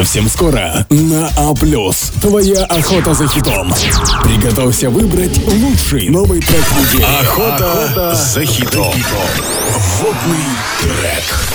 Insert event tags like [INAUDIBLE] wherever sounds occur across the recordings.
Совсем скоро на А+. Твоя охота за хитом. Приготовься выбрать лучший новый трек недели. Охота, за хитом. Водный трек.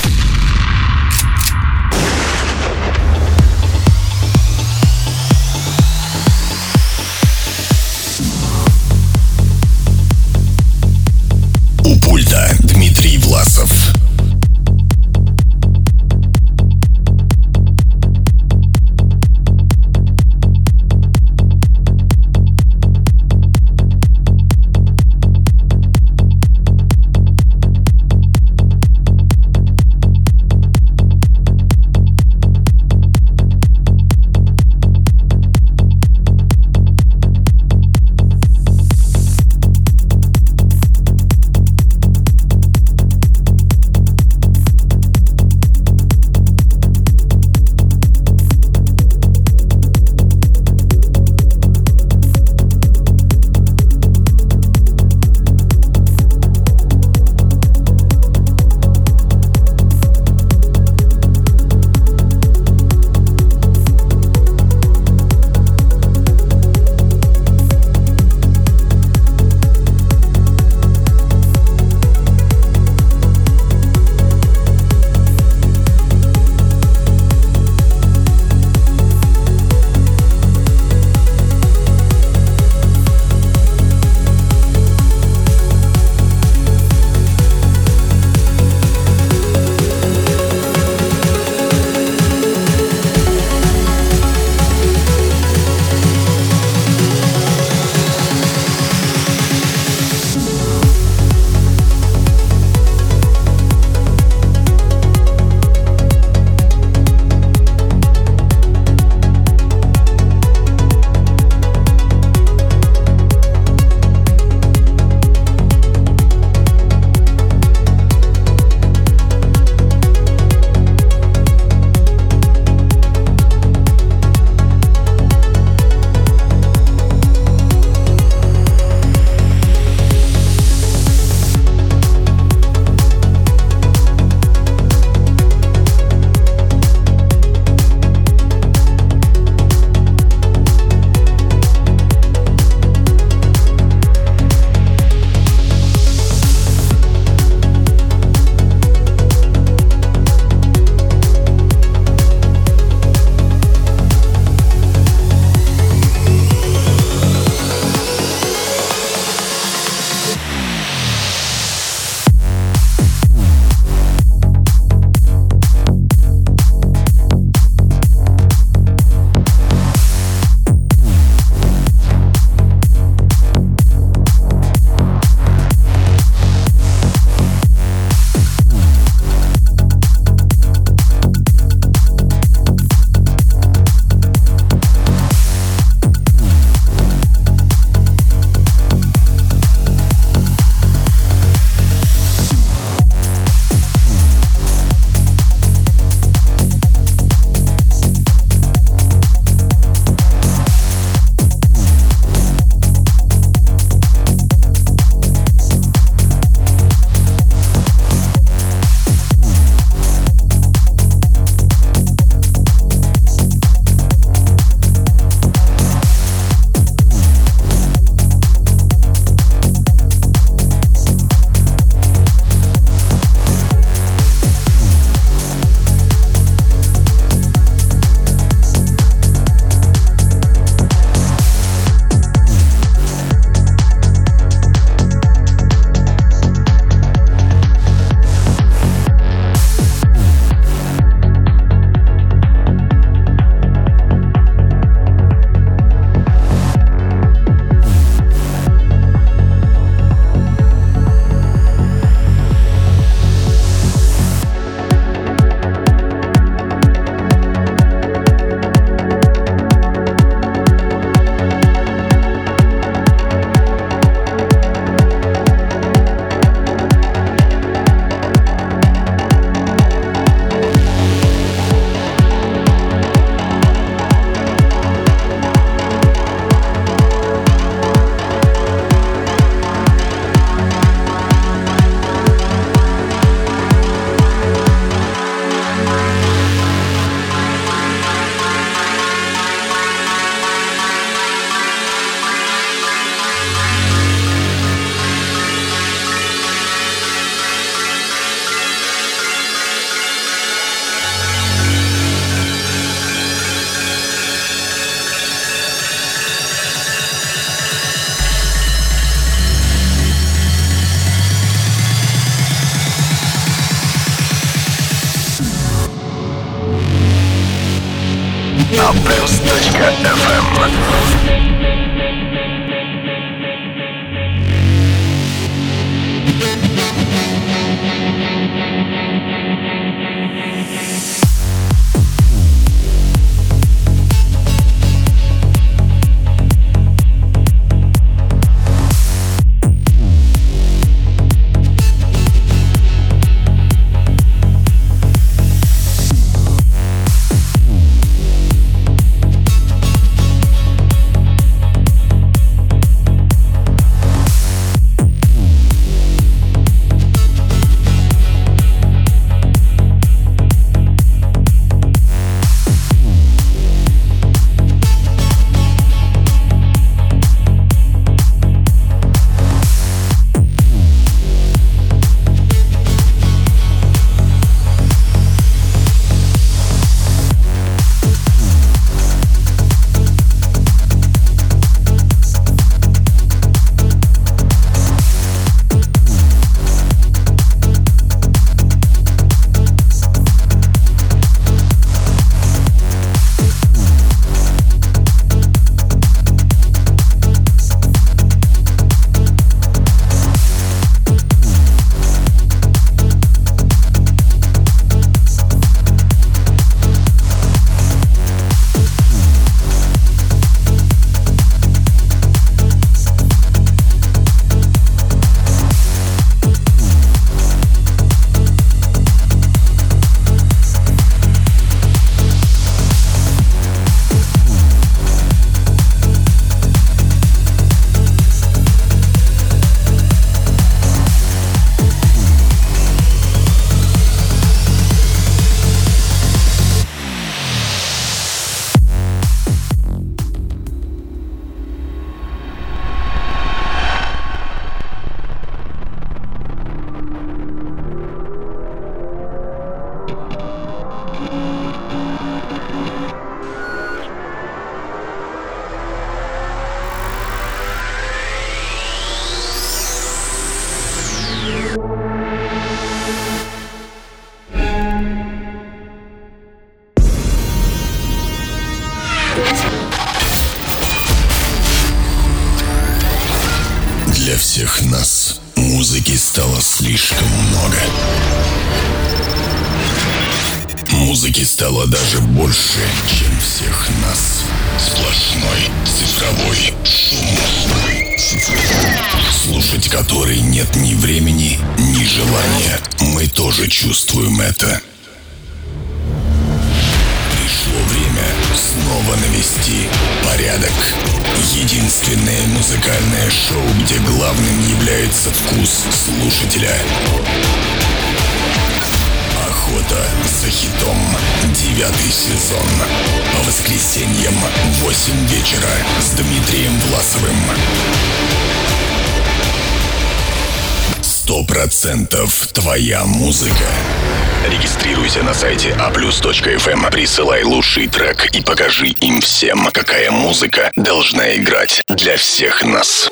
Всех нас.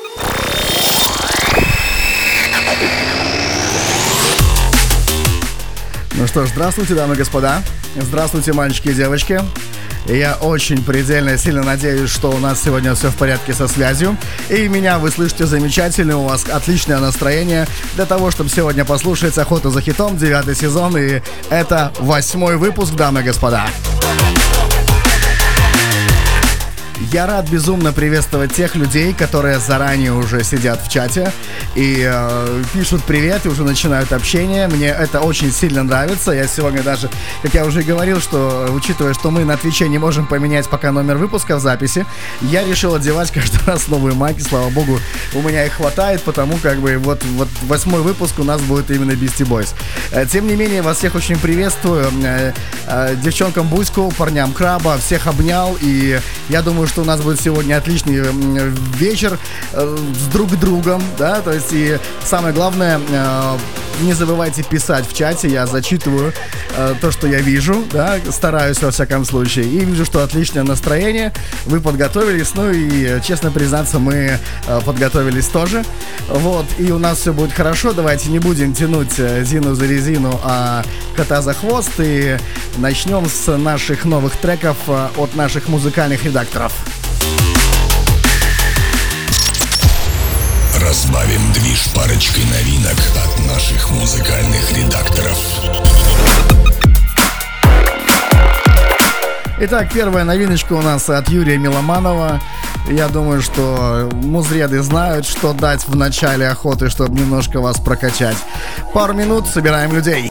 Ну что ж, здравствуйте, дамы и господа. Здравствуйте, мальчики и девочки. Я очень предельно сильно надеюсь, что у нас сегодня все в порядке со связью. И меня вы слышите замечательно, у вас отличное настроение для того, чтобы сегодня послушать «Охоту за хитом», девятый сезон. И это восьмой выпуск, дамы и господа. Я рад безумно приветствовать тех людей, которые заранее уже сидят в чате и э, пишут привет и уже начинают общение. Мне это очень сильно нравится. Я сегодня даже, как я уже говорил, что учитывая, что мы на Твиче не можем поменять пока номер выпуска в записи, я решил одевать [LAUGHS] каждый раз новые майки. Слава богу, у меня их хватает, потому как бы вот, вот восьмой выпуск у нас будет именно Beastie Boys. Э, тем не менее, вас всех очень приветствую. Э, э, девчонкам Буську, парням Краба, всех обнял и я думаю, что у нас будет сегодня отличный вечер с друг другом, да, то есть и самое главное, Не забывайте писать в чате, я зачитываю э, то, что я вижу, да, стараюсь во всяком случае. И вижу, что отличное настроение, вы подготовились, ну и, честно признаться, мы э, подготовились тоже. Вот, и у нас все будет хорошо, давайте не будем тянуть э, Зину за резину, а кота за хвост, и начнем с наших новых треков э, от наших музыкальных редакторов. Разбавим движ парочкой новинок от наших музыкальных редакторов. Итак, первая новиночка у нас от Юрия Миломанова. Я думаю, что музреды знают, что дать в начале охоты, чтобы немножко вас прокачать. Пару минут, собираем людей.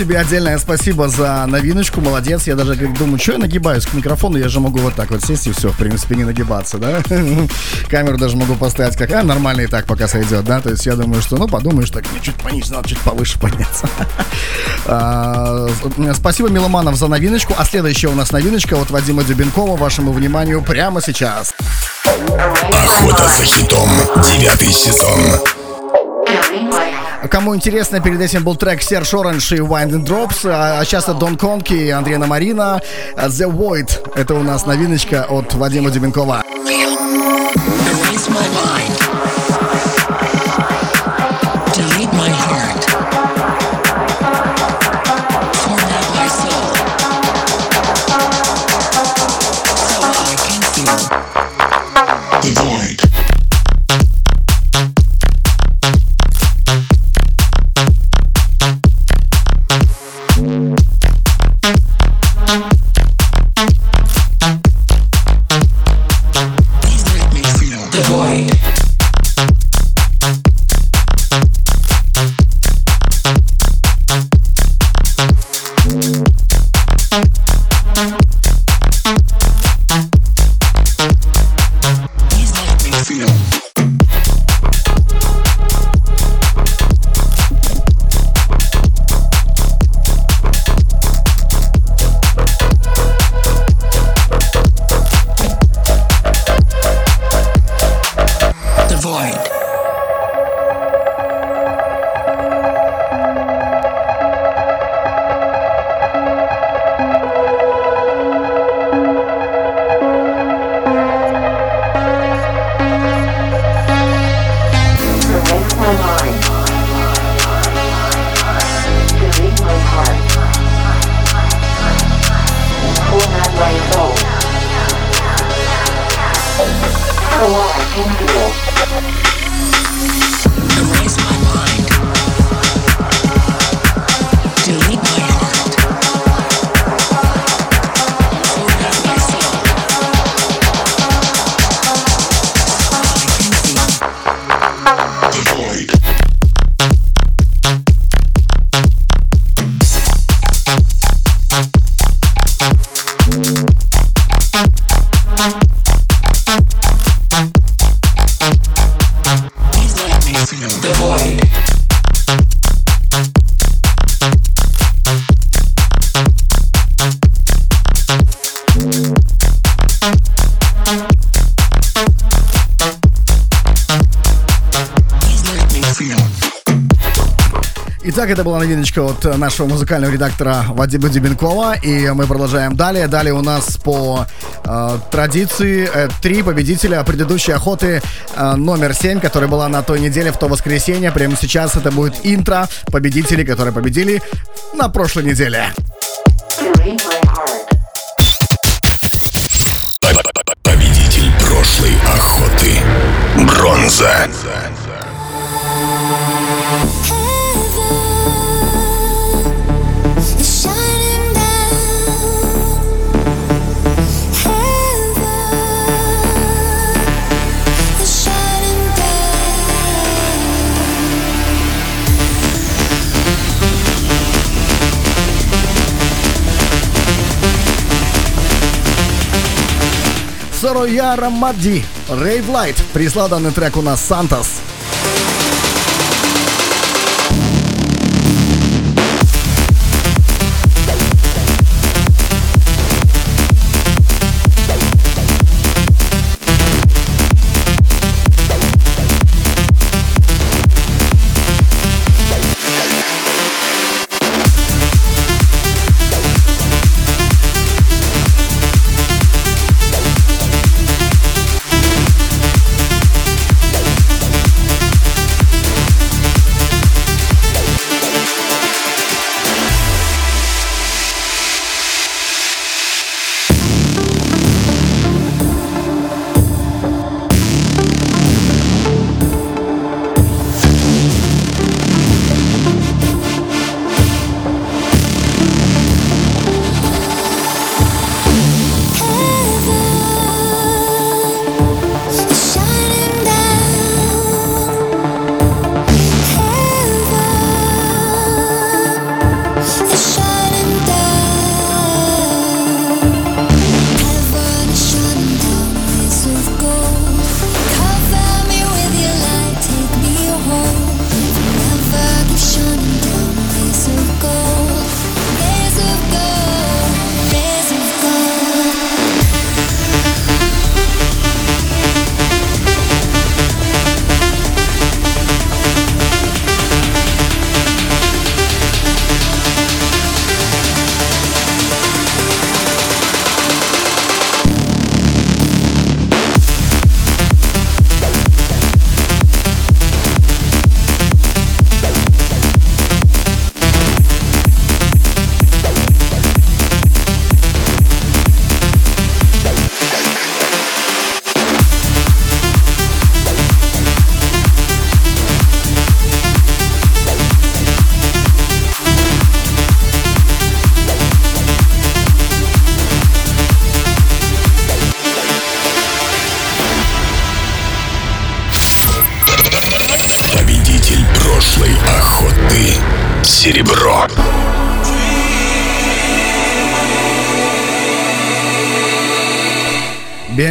Тебе отдельное спасибо за новиночку, молодец. Я даже как, думаю, что я нагибаюсь к микрофону, я же могу вот так вот сесть и все, в принципе, не нагибаться, да? [LAUGHS] Камеру даже могу поставить как, а, нормально и так пока сойдет, да? То есть я думаю, что, ну, подумаешь, так, мне чуть пониже, надо чуть повыше подняться. [LAUGHS] А, спасибо, Миломанов, за новиночку. А следующая у нас новиночка от Вадима Дубенкова, вашему вниманию прямо сейчас. Охота за хитом, девятый сезон. Кому интересно, перед этим был трек Серж Оранж и Wind and Drops, а сейчас это Дон Конки и Андрея Марина. The Void. Это у нас новиночка от Вадима Дебенкова. rainbow. Hello, oh, I can do Итак, это была новиночка от нашего музыкального редактора Вадима Дебенкова. И мы продолжаем далее. Далее у нас по э, традиции э, три победителя предыдущей охоты э, номер семь, которая была на той неделе, в то воскресенье. Прямо сейчас это будет интро победителей, которые победили на прошлой неделе. Победитель прошлой охоты. Бронза. Сорояра Мадди. Рейв Лайт. Прислал данный трек у нас Сантос.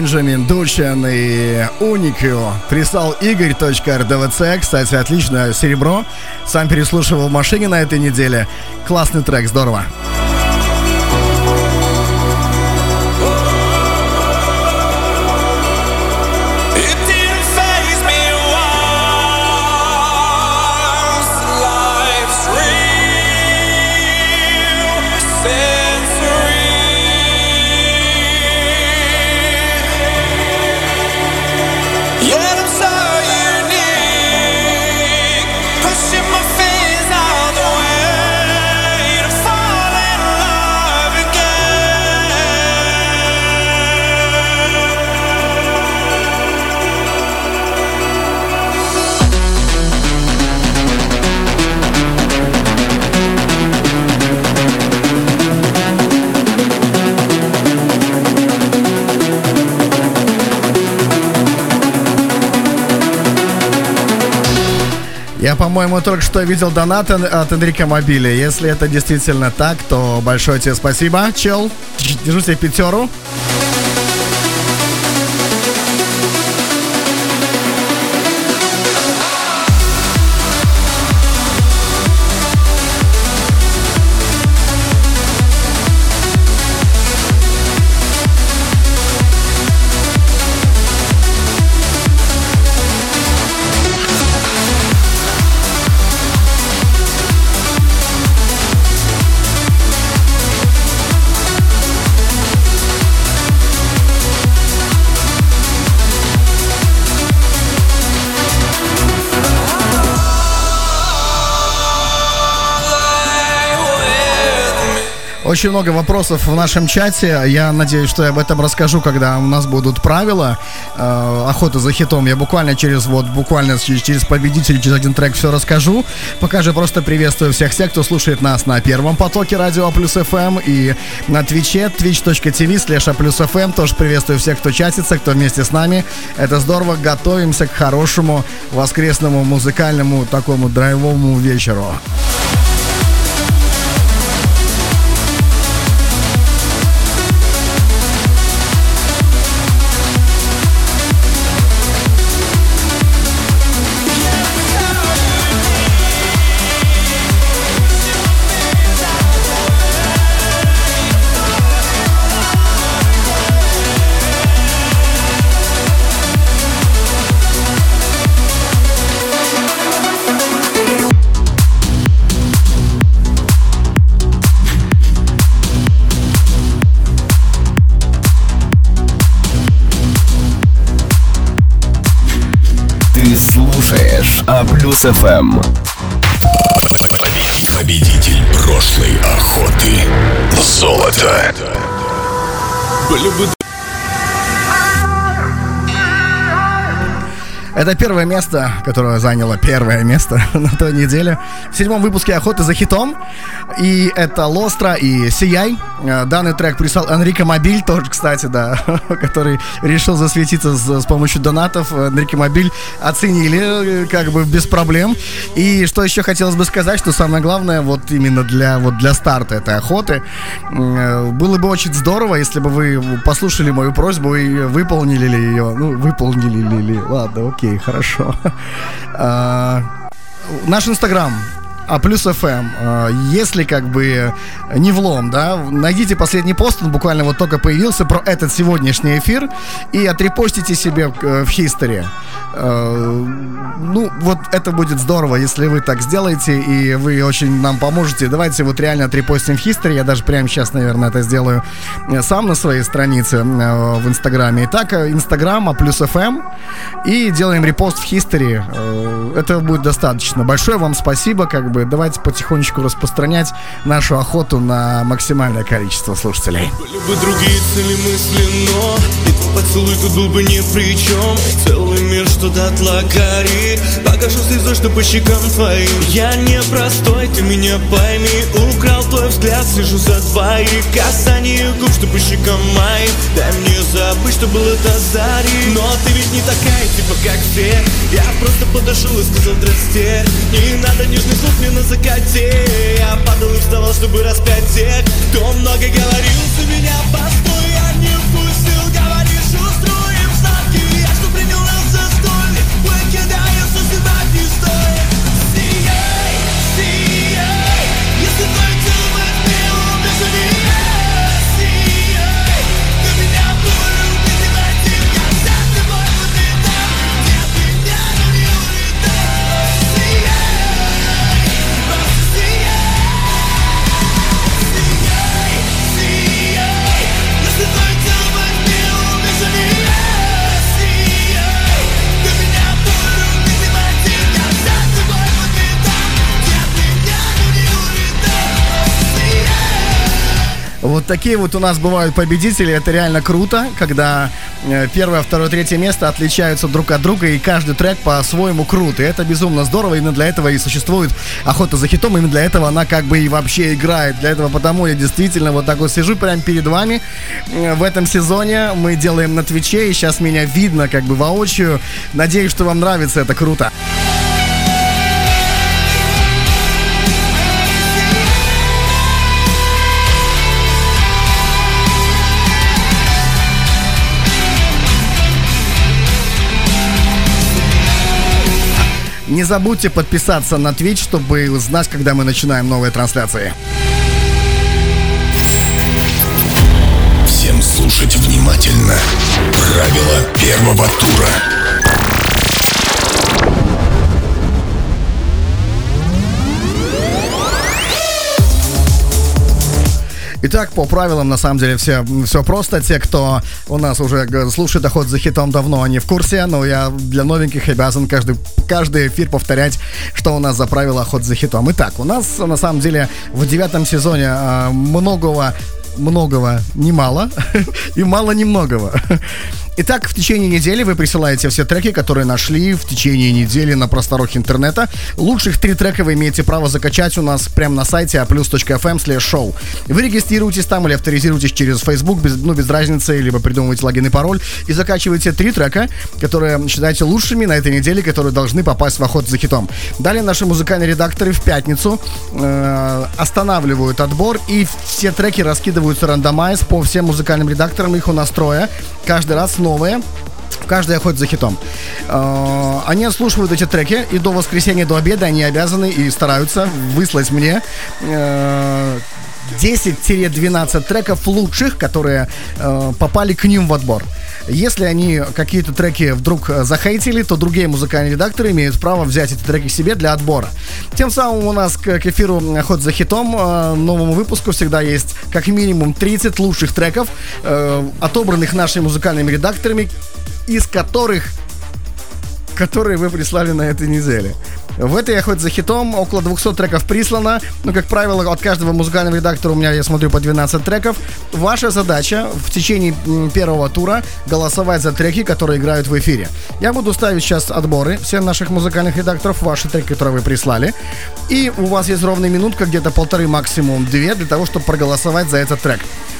Бенджамин Дучен и Уникю прислал Игорь.РДВЦ. Кстати, отличное серебро. Сам переслушивал в машине на этой неделе. Классный трек, здорово. По-моему, только что видел донат от Энрика Мобиля. Если это действительно так, то большое тебе спасибо, чел. Держу тебе пятеру. Очень много вопросов в нашем чате. Я надеюсь, что я об этом расскажу, когда у нас будут правила э, охоты за хитом. Я буквально через вот буквально через, через победителей, через один трек все расскажу. Пока же просто приветствую всех тех, кто слушает нас на первом потоке радио плюс FM и на твиче twitch.tv слеша плюс FM. Тоже приветствую всех, кто чатится, кто вместе с нами. Это здорово. Готовимся к хорошему воскресному музыкальному такому драйвовому вечеру. Плюс ФМ. Победитель прошлой охоты. Золото. Были Это первое место, которое заняло первое место [LAUGHS] на той неделе. В седьмом выпуске «Охоты за хитом». И это Лостра и Сияй. Э, данный трек прислал Энрико Мобиль, тоже, кстати, да, [LAUGHS] который решил засветиться с, с помощью донатов. Энрико Мобиль оценили э, как бы без проблем. И что еще хотелось бы сказать, что самое главное, вот именно для, вот для старта этой охоты, э, было бы очень здорово, если бы вы послушали мою просьбу и выполнили ли ее. Ну, выполнили ли, ладно, окей окей, хорошо. [LAUGHS] А, наш инстаграм а плюс FM. А, если как бы не влом, да, найдите последний пост, он буквально вот только появился про этот сегодняшний эфир и отрепостите себе э, в History. А, ну, вот это будет здорово, если вы так сделаете, и вы очень нам поможете. Давайте вот реально отрепостим в History. Я даже прямо сейчас, наверное, это сделаю э, сам на своей странице э, в Инстаграме. Итак, Инстаграм, а плюс FM. И делаем репост в History. Это будет достаточно. Большое вам спасибо, как бы бы давайте потихонечку распространять нашу охоту на максимальное количество слушателей. Были бы другие цели мысли, но поцелуй тут был бы ни при чем. Целый мир, что дотла горит, покажу слезой, что по щекам твоим. Я не простой, ты меня пойми, украл твой взгляд, слежу за твоих касаний губ, что по щекам моим. Дай мне забыть, что было до зари, но ты ведь не такая, типа как все. Я просто подошел и сказал здрасте, не надо нежных слов, мне на закате Я падал и вставал, чтобы распять тех Кто много говорил за меня, постой Вот такие вот у нас бывают победители. Это реально круто, когда э, первое, второе, третье место отличаются друг от друга, и каждый трек по-своему крут. И это безумно здорово. Именно для этого и существует охота за хитом. Именно для этого она как бы и вообще играет. Для этого потому я действительно вот так вот сижу прямо перед вами. Э, в этом сезоне мы делаем на Твиче, и сейчас меня видно как бы воочию. Надеюсь, что вам нравится. Это круто. Не забудьте подписаться на Twitch, чтобы узнать, когда мы начинаем новые трансляции. Всем слушать внимательно. Правила первого тура. Итак, по правилам, на самом деле, все, все просто. Те, кто у нас уже слушает охот за хитом давно, они в курсе, но я для новеньких обязан каждый, каждый эфир повторять, что у нас за правила охот за хитом. Итак, у нас, на самом деле, в девятом сезоне э, многого многого немало [LAUGHS] и мало немногого. Итак, в течение недели вы присылаете все треки, которые нашли в течение недели на просторах интернета. Лучших три трека вы имеете право закачать у нас прямо на сайте aplus.fm slash show. Вы регистрируетесь там или авторизируетесь через Facebook, без, ну, без разницы, либо придумываете логин и пароль, и закачиваете три трека, которые считаете лучшими на этой неделе, которые должны попасть в охоту за хитом. Далее наши музыкальные редакторы в пятницу э, останавливают отбор, и все треки раскидываются рандомайз по всем музыкальным редакторам, их у нас трое. Каждый раз новые. Каждый охотит за хитом. Э, они отслушивают эти треки, и до воскресенья, до обеда они обязаны и стараются выслать мне 10-12 э, треков лучших, которые э, попали к ним в отбор. Если они какие-то треки вдруг захейтили, то другие музыкальные редакторы имеют право взять эти треки себе для отбора. Тем самым у нас к, эфиру «Ход за хитом» новому выпуску всегда есть как минимум 30 лучших треков, отобранных нашими музыкальными редакторами, из которых которые вы прислали на этой неделе. В этой я хоть за хитом, около 200 треков прислано. Ну, как правило, от каждого музыкального редактора у меня, я смотрю, по 12 треков. Ваша задача в течение первого тура голосовать за треки, которые играют в эфире. Я буду ставить сейчас отборы всех наших музыкальных редакторов, ваши треки, которые вы прислали. И у вас есть ровная минутка, где-то полторы, максимум две, для того, чтобы проголосовать за этот трек.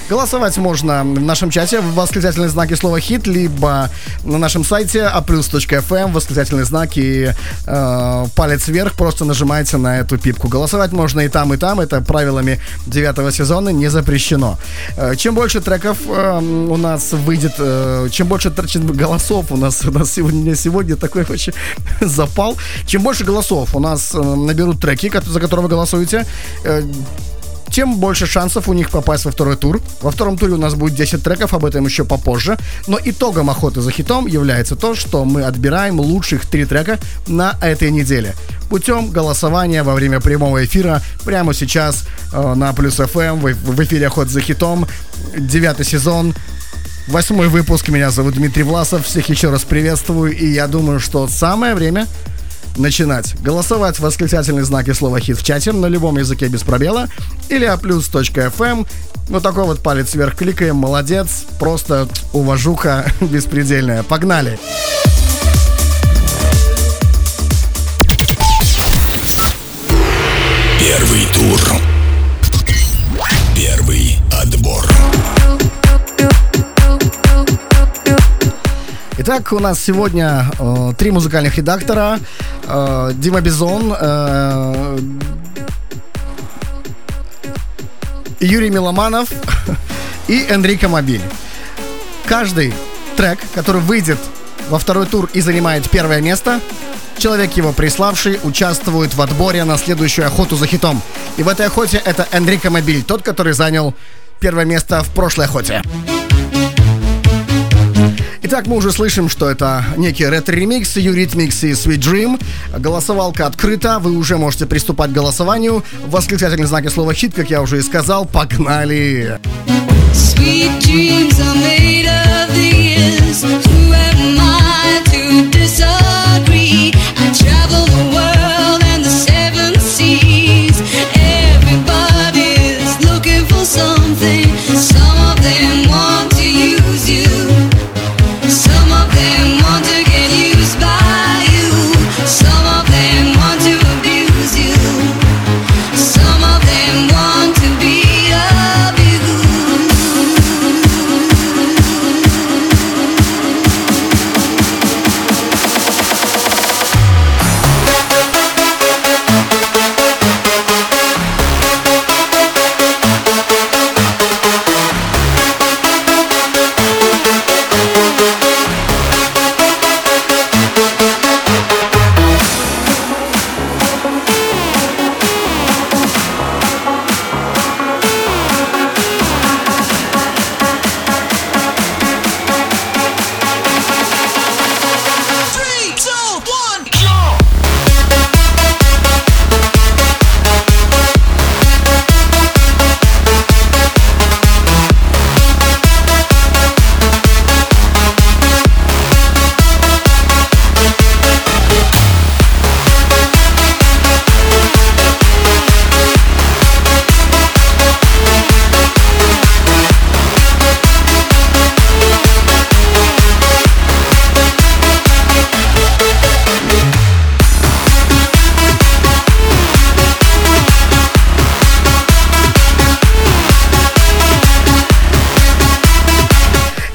Голосовать можно в нашем чате в восклицательные знаки слова «хит», либо на нашем сайте aplus.fm, восклицательные знаки э, палец вверх, просто нажимаете на эту пипку. Голосовать можно и там, и там, это правилами девятого сезона не запрещено. Э, чем больше треков э, у нас выйдет, э, чем больше чем голосов у нас, [LAUGHS] у нас сегодня, сегодня такой очень [LAUGHS] запал, чем больше голосов у нас э, наберут треки, за которые вы голосуете, э, тем больше шансов у них попасть во второй тур. Во втором туре у нас будет 10 треков, об этом еще попозже. Но итогом охоты за хитом является то, что мы отбираем лучших три трека на этой неделе. Путем голосования во время прямого эфира прямо сейчас э, на Плюс ФМ в, в эфире охот за хитом. Девятый сезон. Восьмой выпуск. Меня зовут Дмитрий Власов. Всех еще раз приветствую. И я думаю, что самое время начинать. Голосовать в восклицательные знаки слова «хит» в чате на любом языке без пробела или aplus.fm. Вот такой вот палец вверх кликаем, молодец, просто уважуха [LAUGHS] беспредельная. Погнали! Первый тур. Первый отбор. Итак, у нас сегодня э, три музыкальных редактора. Э, Дима Бизон, э, Юрий Миломанов [LAUGHS] и Энрико Мобиль. Каждый трек, который выйдет во второй тур и занимает первое место, человек его приславший участвует в отборе на следующую охоту за хитом. И в этой охоте это Энрико Мобиль, тот, который занял первое место в прошлой охоте. Итак, мы уже слышим, что это некий ретро-ремикс, Eurythmics и Sweet Dream. Голосовалка открыта, вы уже можете приступать к голосованию. Восклицательные знаки слова «хит», как я уже и сказал, погнали! Sweet?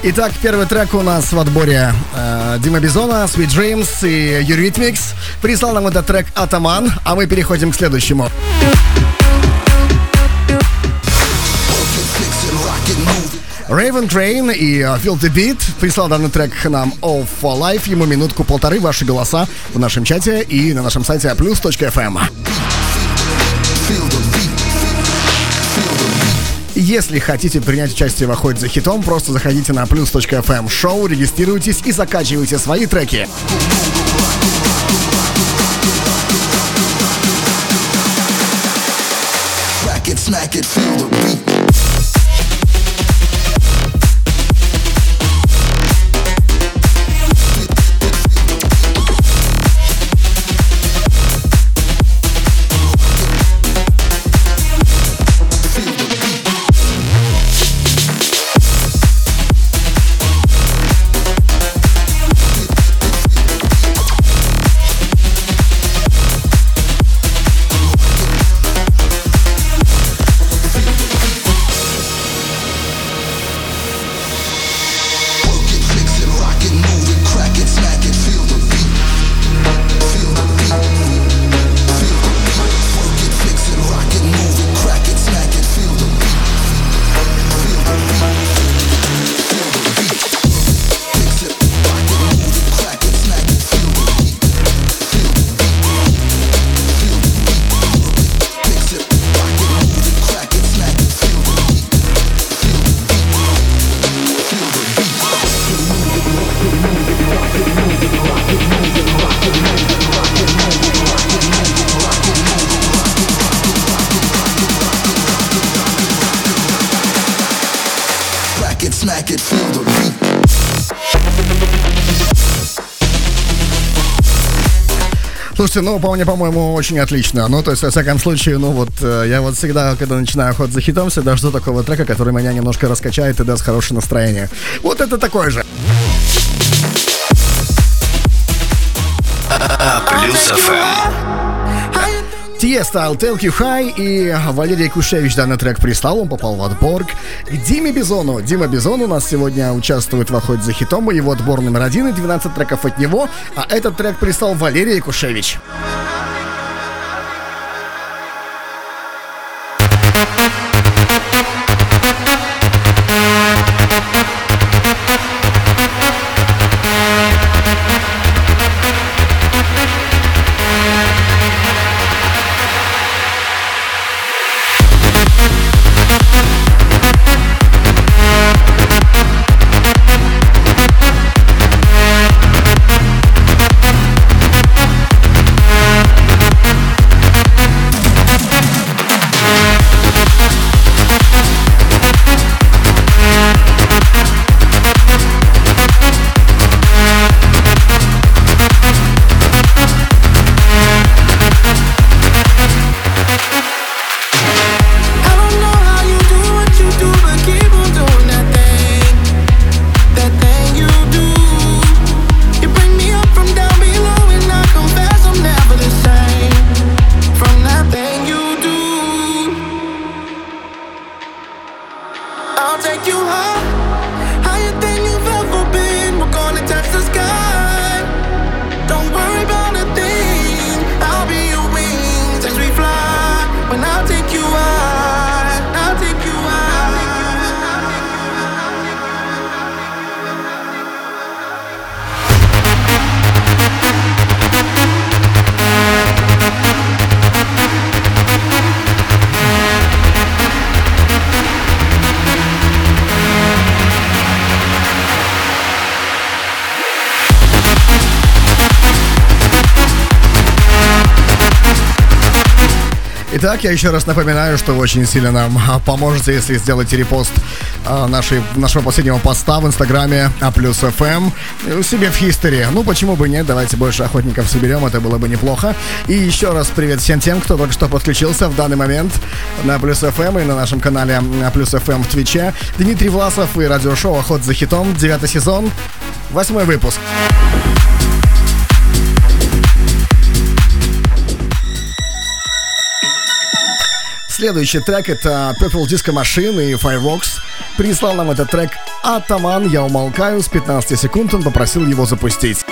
Итак, первый трек у нас в отборе э, Дима Бизона, Sweet Dreams и Eurythmics. Прислал нам этот трек Атаман, а мы переходим к следующему. Raven Train и the Beat прислал данный трек нам All for Life. Ему минутку-полторы ваши голоса в нашем чате и на нашем сайте plus.fm. Если хотите принять участие в охоте за хитом, просто заходите на plus.fm шоу, регистрируйтесь и закачивайте свои треки. Smack it, Слушайте, ну, мне, по-моему, очень отлично. Ну, то есть, во всяком случае, ну, вот, э, я вот всегда, когда начинаю охот за хитом, всегда жду такого трека, который меня немножко раскачает и даст хорошее настроение. Вот это такое же. I'll Take You High и Валерий Кушевич данный трек прислал, он попал в отбор к Диме Бизону. Дима Бизон у нас сегодня участвует в охоте за хитом, его отбор номер один и 12 треков от него, а этот трек прислал Валерий Кушевич. Итак, я еще раз напоминаю, что вы очень сильно нам а, поможете, если сделаете репост а, нашей, нашего последнего поста в инстаграме Aplus FM эм, себе в истории. Ну, почему бы нет, давайте больше охотников соберем, это было бы неплохо. И еще раз привет всем тем, кто только что подключился в данный момент на Aplus FM и на нашем канале Aplus FM в Твиче. Дмитрий Власов и радиошоу «Охота за хитом», девятый сезон, восьмой выпуск. Следующий трек это Purple Disco Machine и Fireworks. Прислал нам этот трек Атаман, я умолкаю, с 15 секунд он попросил его запустить.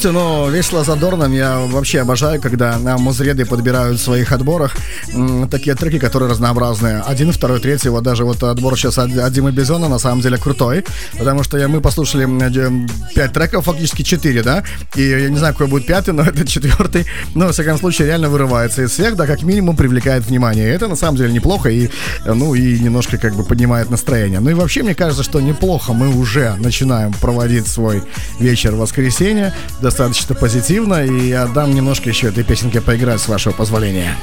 Слушайте, ну, весело задорным я вообще обожаю, когда на музреды подбирают в своих отборах такие треки, которые разнообразные. Один, второй, третий, вот даже вот отбор сейчас от, от Димы Бизона на самом деле крутой, потому что я, мы послушали пять треков, фактически четыре, да, и я не знаю, какой будет пятый, но [LAUGHS] это четвертый, но, во всяком случае, реально вырывается из всех, да, как минимум привлекает внимание. И это на самом деле неплохо и, ну, и немножко как бы поднимает настроение. Ну и вообще, мне кажется, что неплохо мы уже начинаем проводить свой вечер воскресенья достаточно позитивно, и я дам немножко еще этой песенке поиграть, с вашего позволения.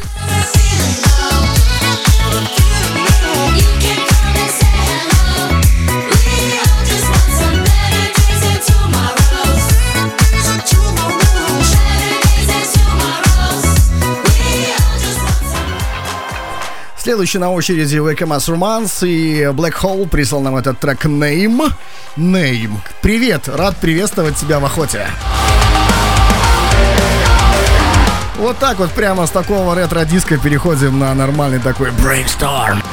Следующий на очереди Us Romance и Black Hole прислал нам этот трек Name. Name. Привет, рад приветствовать тебя в охоте. Вот так вот прямо с такого ретро-диска переходим на нормальный такой Brainstorm.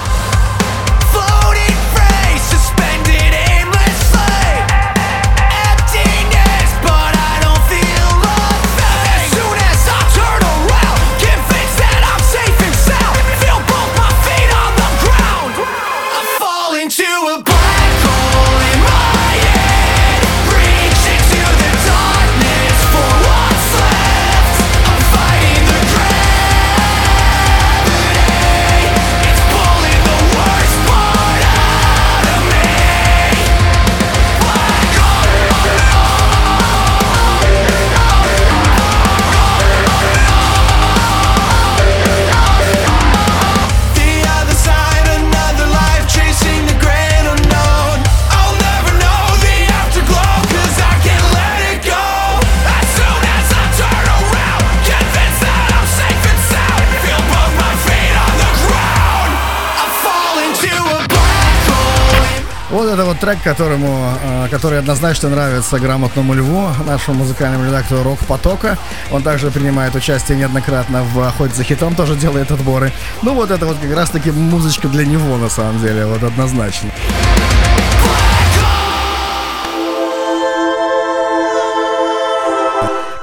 Трек, которому, э, который однозначно нравится грамотному льву, нашему музыкальному редактору Рок Потока. Он также принимает участие неоднократно в охоте за хитом, тоже делает отборы. Ну вот это вот как раз таки музычка для него на самом деле, вот однозначно.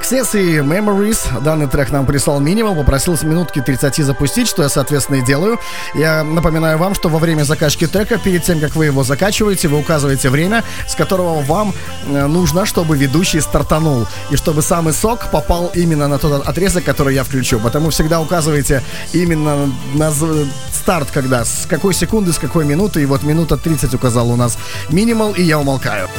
Сессии Memories. Данный трек нам прислал минимум, попросил с минутки 30 запустить, что я, соответственно, и делаю. Я напоминаю вам, что во время закачки трека, перед тем, как вы его закачиваете, вы указываете время, с которого вам э, нужно, чтобы ведущий стартанул. И чтобы самый сок попал именно на тот отрезок, который я включу. Потому всегда указывайте именно на старт, когда, с какой секунды, с какой минуты. И вот минута 30 указал у нас минимал, и я умолкаю.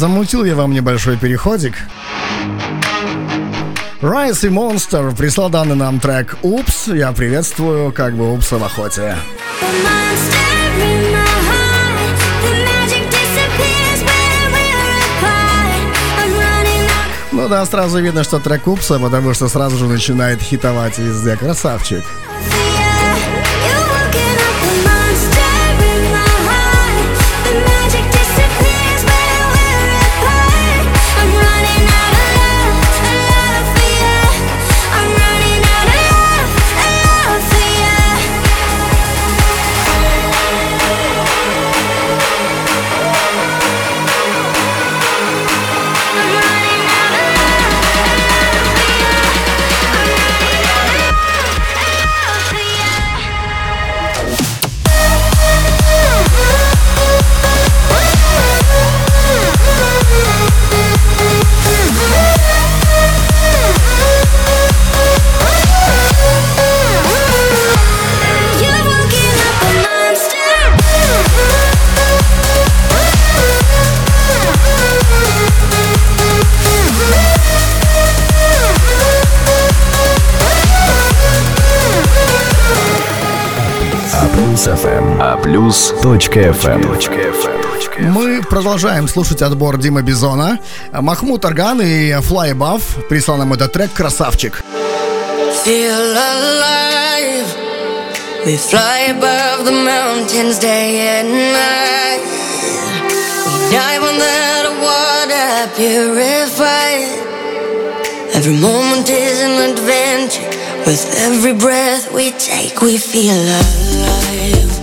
Замутил я вам небольшой переходик. Райс и Монстр прислал данный нам трек «Упс». Я приветствую, как бы «Упса» в охоте. Ну да, сразу видно, что трек «Упса», потому что сразу же начинает хитовать везде. Красавчик. plus.fm. Мы продолжаем слушать отбор Дима Бизона. Махмуд Арган и Fly Above прислал нам этот трек «Красавчик». Feel alive. We fly above the mountains day and night. We dive on that water purified. Every moment is an adventure. With every breath we take, we feel alive.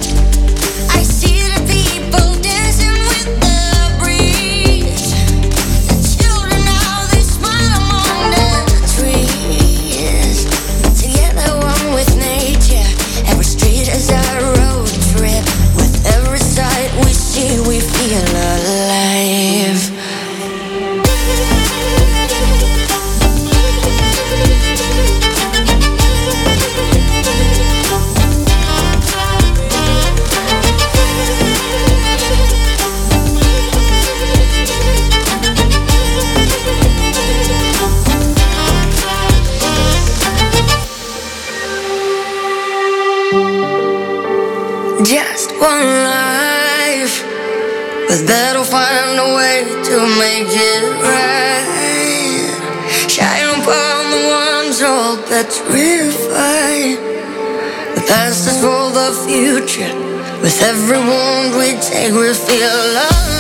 With every wound we take, we feel alive.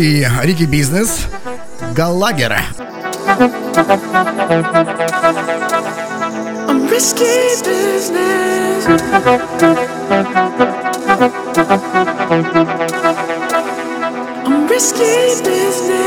и Рики Бизнес Галагера. I'm risky business. I'm risky business.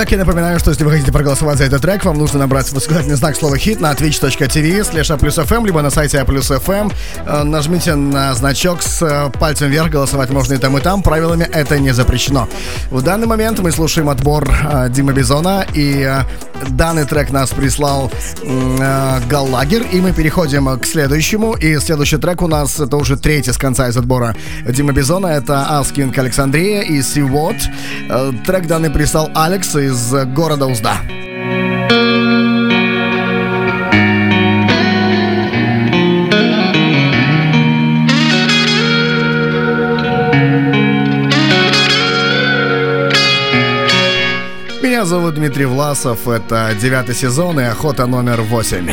Итак, я напоминаю, что если вы хотите проголосовать за этот трек, вам нужно набрать восклицательный знак слово хит на twitch.tv слэш aplusfm, либо на сайте Aplus FM. Э, нажмите на значок с э, пальцем вверх, голосовать можно и там, и там. Правилами это не запрещено. В данный момент мы слушаем отбор э, Дима Бизона, и данный трек нас прислал Галлагер, и мы переходим к следующему. И следующий трек у нас, это уже третий с конца из отбора Дима Бизона, это Asking Alexandria и See What. Трек данный прислал Алекс, Макс из города Узда. Меня зовут Дмитрий Власов, это девятый сезон и охота номер восемь.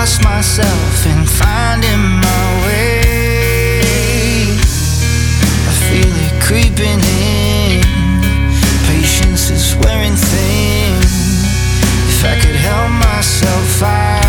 Lost myself in finding my way. I feel it creeping in. Patience is wearing thin. If I could help myself, I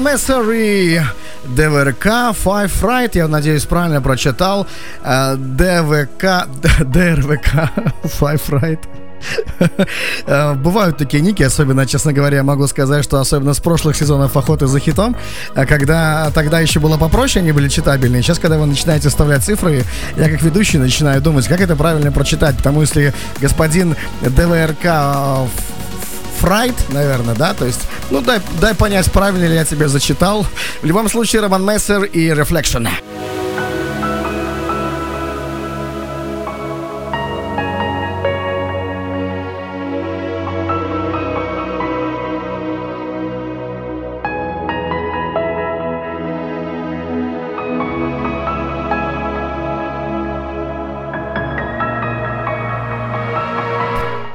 Мессер и ДВРК Five Right, я надеюсь, правильно прочитал. Э, ДВК, [LAUGHS] ДРВК Five Right. [LAUGHS] Э, бывают такие ники, особенно, честно говоря, могу сказать, что особенно с прошлых сезонов охоты за хитом, э, когда тогда еще было попроще, они были читабельные. Сейчас, когда вы начинаете вставлять цифры, я как ведущий начинаю думать, как это правильно прочитать, потому если господин ДВРК Фрайт, наверное, да, то есть, ну, дай, дай понять, правильно ли я тебе зачитал. В любом случае, Роман Мессер и Reflection.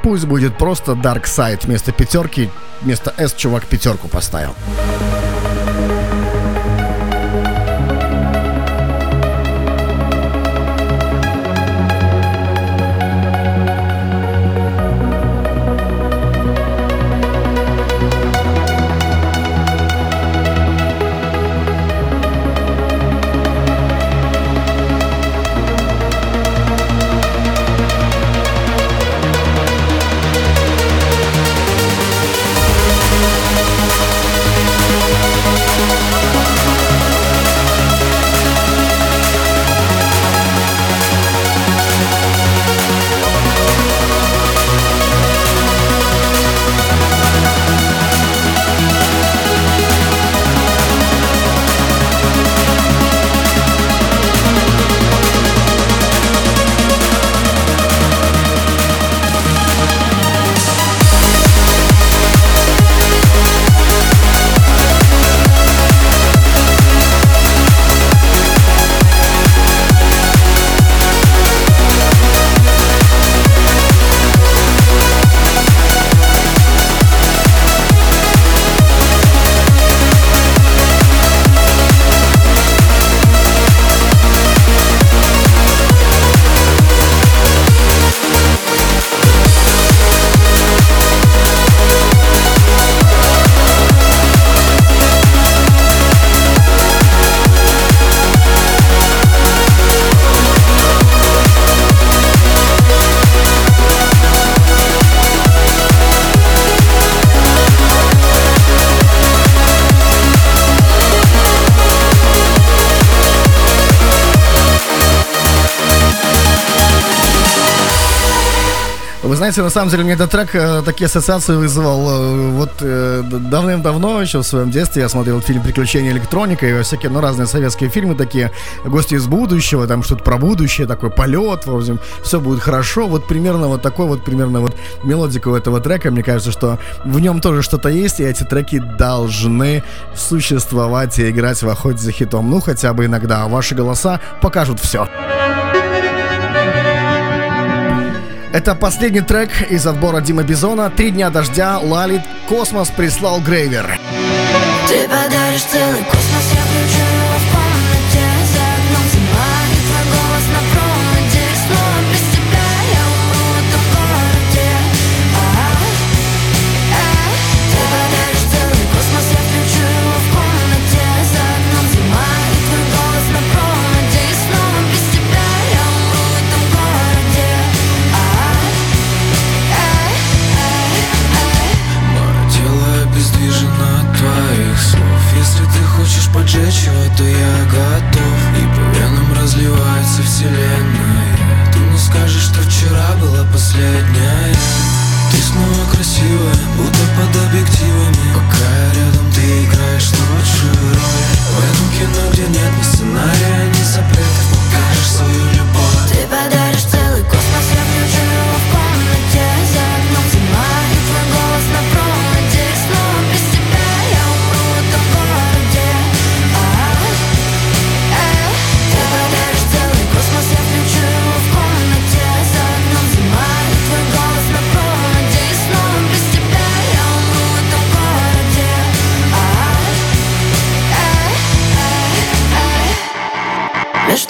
Пусть будет просто Dark Side вместо пятерки, вместо S чувак пятерку поставил. Знаете, на самом деле мне этот трек э, такие ассоциации вызвал. Э, вот э, давным-давно, еще в своем детстве, я смотрел фильм «Приключения электроника» и всякие, ну, разные советские фильмы такие, «Гости из будущего», там что-то про будущее, такой полет, в общем, все будет хорошо. Вот примерно вот такой вот, примерно вот мелодика у этого трека, мне кажется, что в нем тоже что-то есть, и эти треки должны существовать и играть в охоте за хитом. Ну, хотя бы иногда. Ваши голоса покажут все. Это последний трек из отбора Дима Бизона. Три дня дождя, Лалит, Космос прислал Грейвер. Ты подаришь целый Ты снова красивая, будто под объективами. Пока рядом, ты играешь лучшую роль. В этом кино, где нет ни сценария, ни запретов. Покажешь свою любовь. Ты подаришь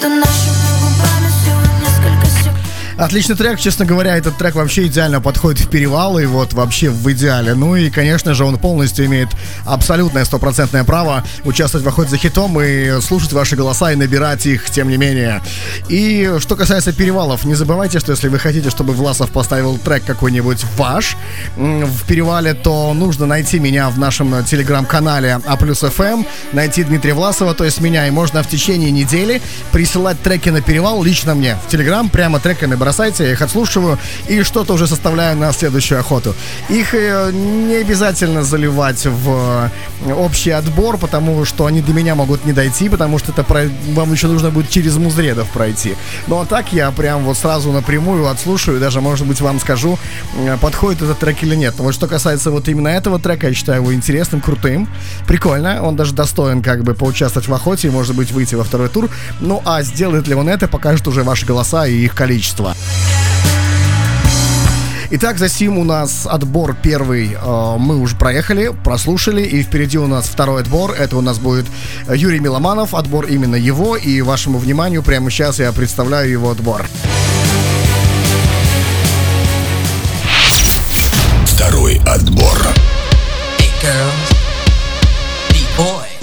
Между нашими Отличный трек, честно говоря, этот трек вообще идеально подходит в перевалы, вот вообще в идеале. Ну и, конечно же, он полностью имеет абсолютное стопроцентное право участвовать в охоте за хитом и слушать ваши голоса и набирать их, тем не менее. И что касается перевалов, не забывайте, что если вы хотите, чтобы Власов поставил трек какой-нибудь ваш в перевале, то нужно найти меня в нашем телеграм-канале А плюс ФМ, найти Дмитрия Власова, то есть меня, и можно в течение недели присылать треки на перевал лично мне в телеграм, прямо треками бросайте, я их отслушиваю и что-то уже составляю на следующую охоту. Их э, не обязательно заливать в э, общий отбор, потому что они до меня могут не дойти, потому что это про- вам еще нужно будет через музредов пройти. Ну а так я прям вот сразу напрямую отслушаю, даже, может быть, вам скажу, э, подходит этот трек или нет. Но вот что касается вот именно этого трека, я считаю его интересным, крутым, прикольно, он даже достоин как бы поучаствовать в охоте и, может быть, выйти во второй тур. Ну а сделает ли он это, покажет уже ваши голоса и их количество. Итак, за сим у нас отбор первый э, мы уже проехали, прослушали, и впереди у нас второй отбор. Это у нас будет Юрий Миломанов, отбор именно его, и вашему вниманию прямо сейчас я представляю его отбор. Второй отбор.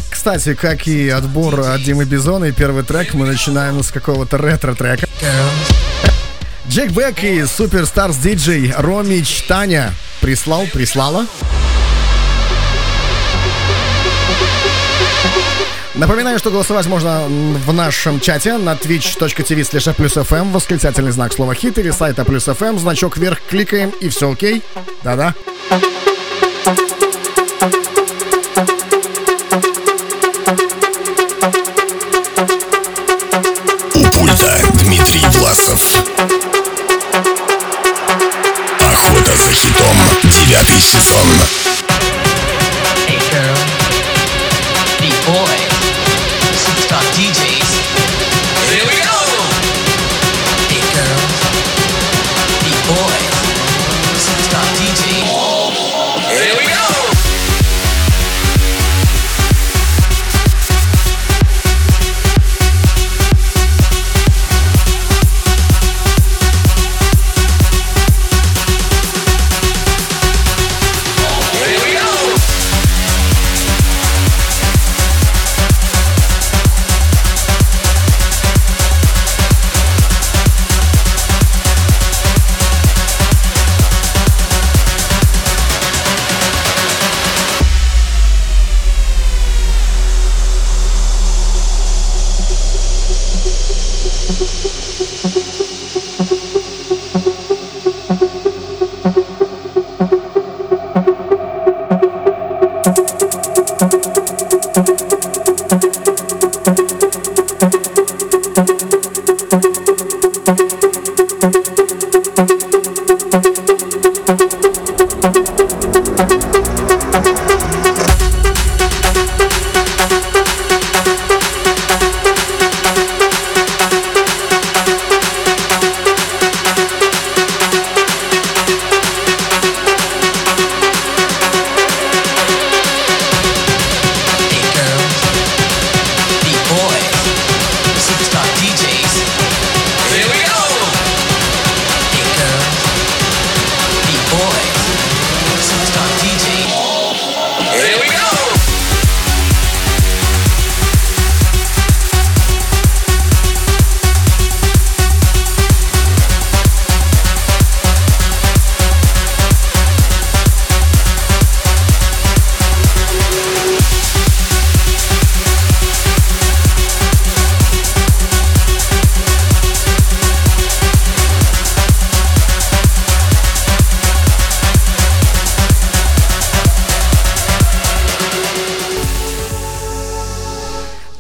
Кстати, как и отбор от Димы Бизона и первый трек, мы начинаем с какого-то ретро-трека. Джек Бек и Суперстарс диджей Ромич Таня прислал, прислала. Напоминаю, что голосовать можно в нашем чате на twitch.tv slash плюс восклицательный знак слова хит или сайта плюс fm, значок вверх кликаем и все окей. Да-да.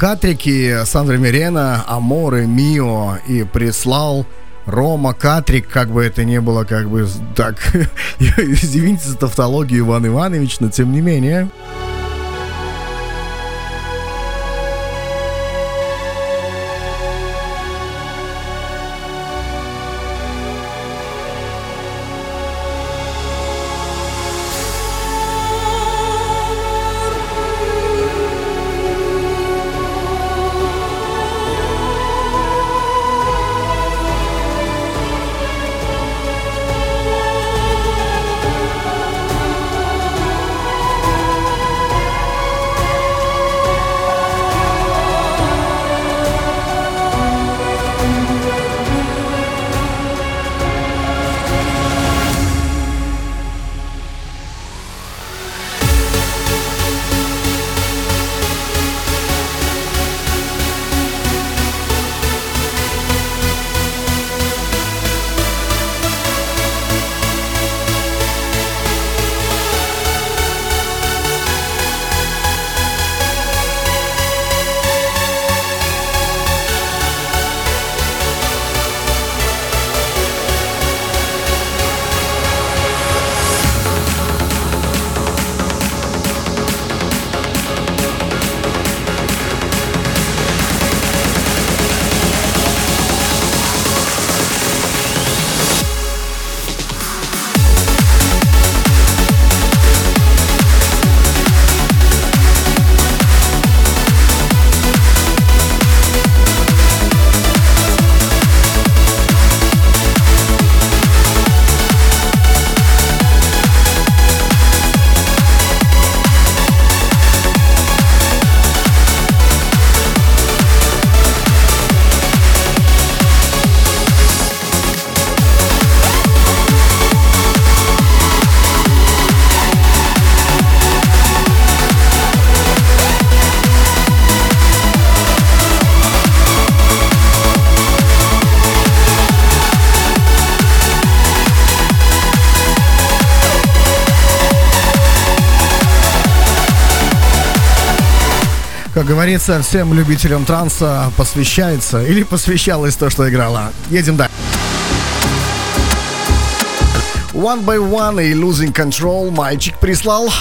Катрики, Сандра Мирена, Аморы, Мио и прислал Рома Катрик, как бы это ни было, как бы так, [LAUGHS] извините за тавтологию, Иван Иванович, но тем не менее. Говорится, всем любителям транса посвящается или посвящалось то, что играла. Едем дальше. One by One и Losing Control мальчик прислал.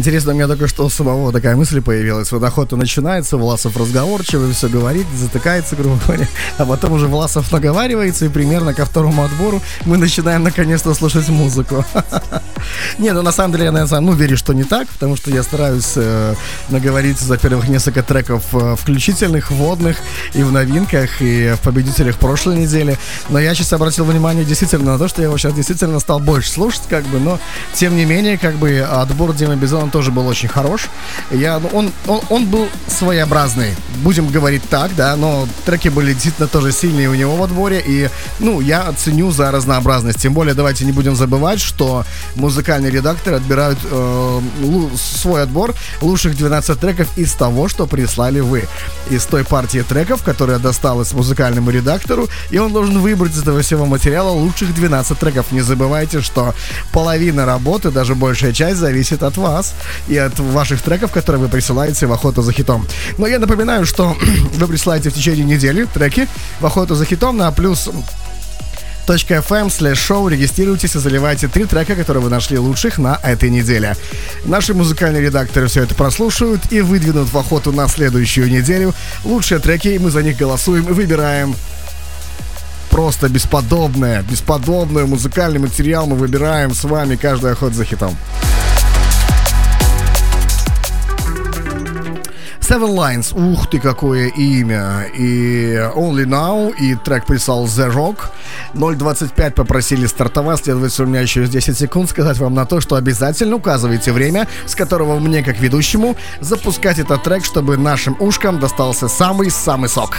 Интересно, у меня только что у самого такая мысль появилась. Вот охота начинается, Власов разговорчивый, все говорит, затыкается, грубо говоря. А потом уже Власов наговаривается, и примерно ко второму отбору мы начинаем наконец-то слушать музыку. [LAUGHS] Не, ну на самом деле я, наверное, ну, верю, что не так, потому что я стараюсь э, наговорить за первых несколько треков э, включительных, вводных и в новинках, и в победителях прошлой недели. Но я сейчас обратил внимание действительно на то, что я его сейчас действительно стал больше слушать, как бы, но тем не менее, как бы отбор Димы Тоже был очень хорош. Я, ну, он, он, он был своеобразный, будем говорить так, да, но треки были действительно тоже сильные у него в отборе, и, ну, я оценю за разнообразность. Тем более, давайте не будем забывать, что музыкальные редакторы отбирают э, свой отбор лучших 12 треков из того, что прислали вы. Из той партии треков, которая досталась музыкальному редактору, и он должен выбрать из этого всего материала лучших 12 треков. Не забывайте, что половина работы, даже большая часть, зависит от вас и от ваших треков, которые вы присылаете в охоту за хитом. Но я напоминаю, что [CLEARS THROAT] вы присылаете в течение недели треки в охоту за хитом на плюс FM slash show регистрируйтесь и заливайте три трека, которые вы нашли лучших на этой неделе. Наши музыкальные редакторы все это прослушают и выдвинут в охоту на следующую неделю лучшие треки, и мы за них голосуем и выбираем просто бесподобное, бесподобный музыкальный материал мы выбираем с вами каждый охот за хитом. Seven Lines, ух ты, какое имя. И Only Now, и трек прислал The Rock. 0.25 попросили стартовать, следовательно, у меня еще 10 секунд сказать вам на то, что обязательно указывайте время, с которого мне, как ведущему, запускать этот трек, чтобы нашим ушкам достался самый-самый сок.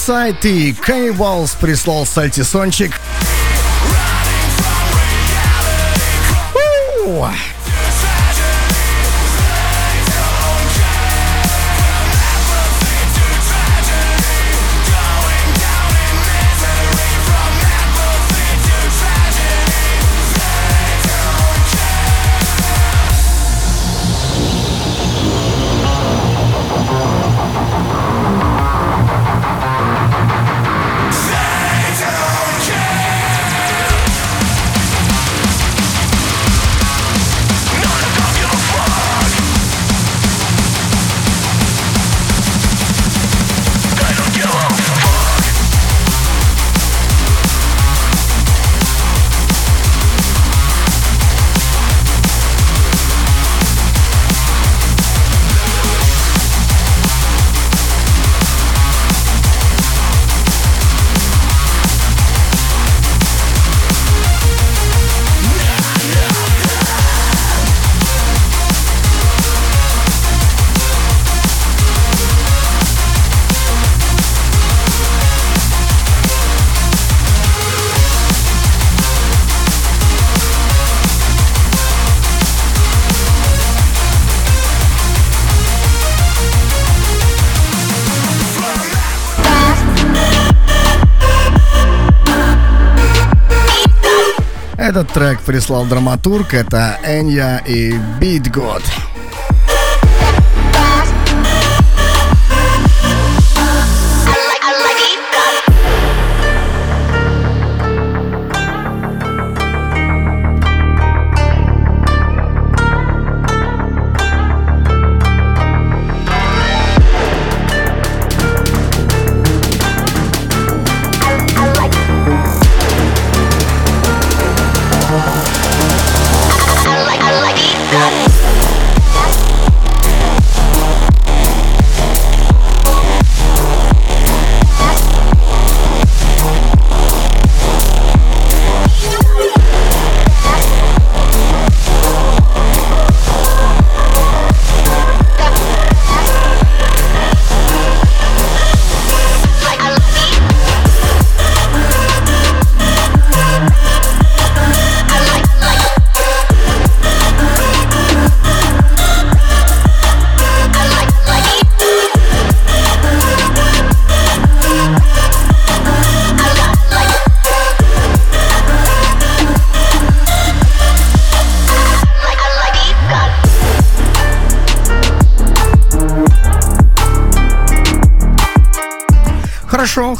Тенсайт и Кейвалс прислал сальтисончик. Этот трек прислал драматург, это Энья и Beat God.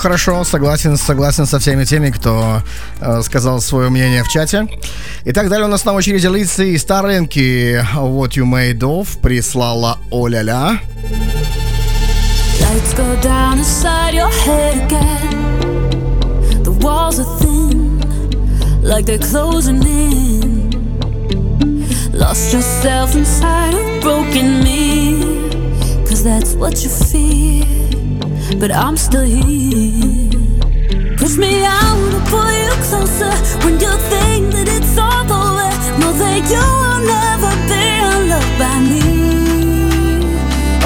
Хорошо, согласен, согласен со всеми теми, кто э, сказал свое мнение в чате. Итак, далее у нас на очереди лица и Старлинки What You Made Of прислала Оля-ля. Lost yourself inside a broken me, cause that's what you feel. But I'm still here. Push me out to pull you closer when you think that it's all over. Uh, know that you will never be unloved by me.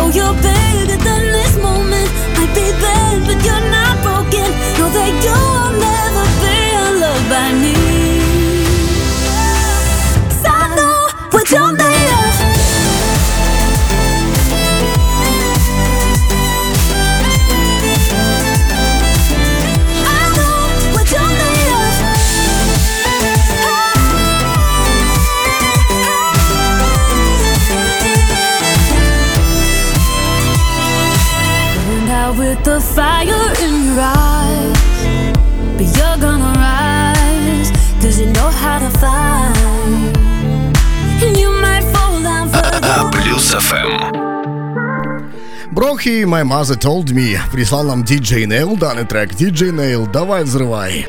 Oh, you're bigger than this moment. Might be bad, but you're not broken. Know that you will never be unloved by me. further. Плюс FM. Брохи My Mother Told Me прислал нам DJ Nail данный трек. DJ Nail, давай взрывай.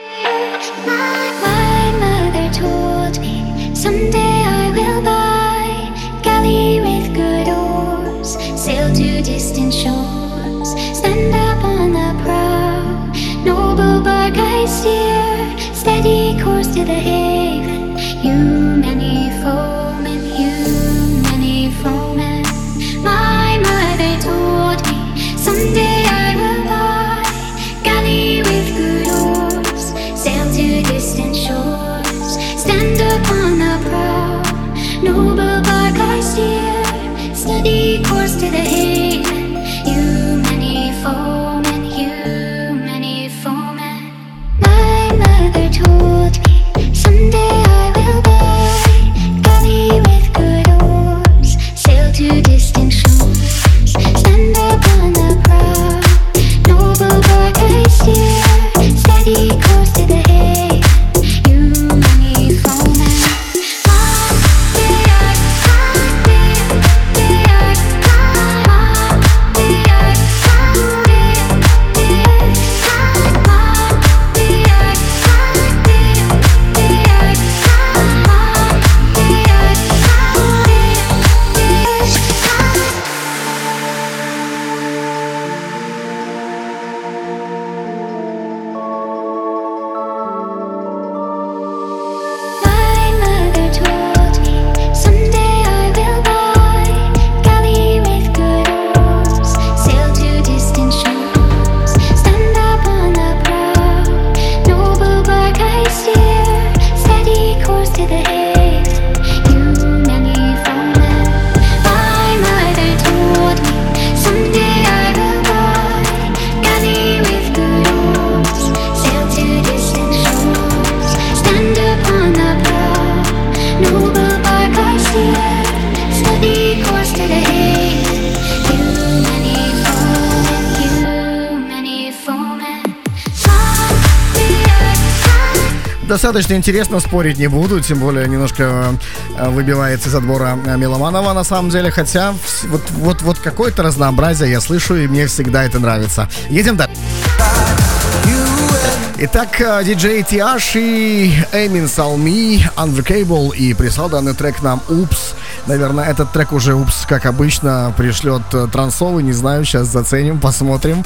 Достаточно интересно, спорить не буду, тем более немножко э, выбивается из отбора э, Меломанова на самом деле, хотя вот, вот, вот какое-то разнообразие я слышу, и мне всегда это нравится. Едем дальше. Итак, э, диджей Тиаш и Эмин Салми, Unbreakable и прислал данный трек нам «Упс». Наверное, этот трек уже, упс, как обычно, пришлет э, трансовый, не знаю, сейчас заценим, посмотрим.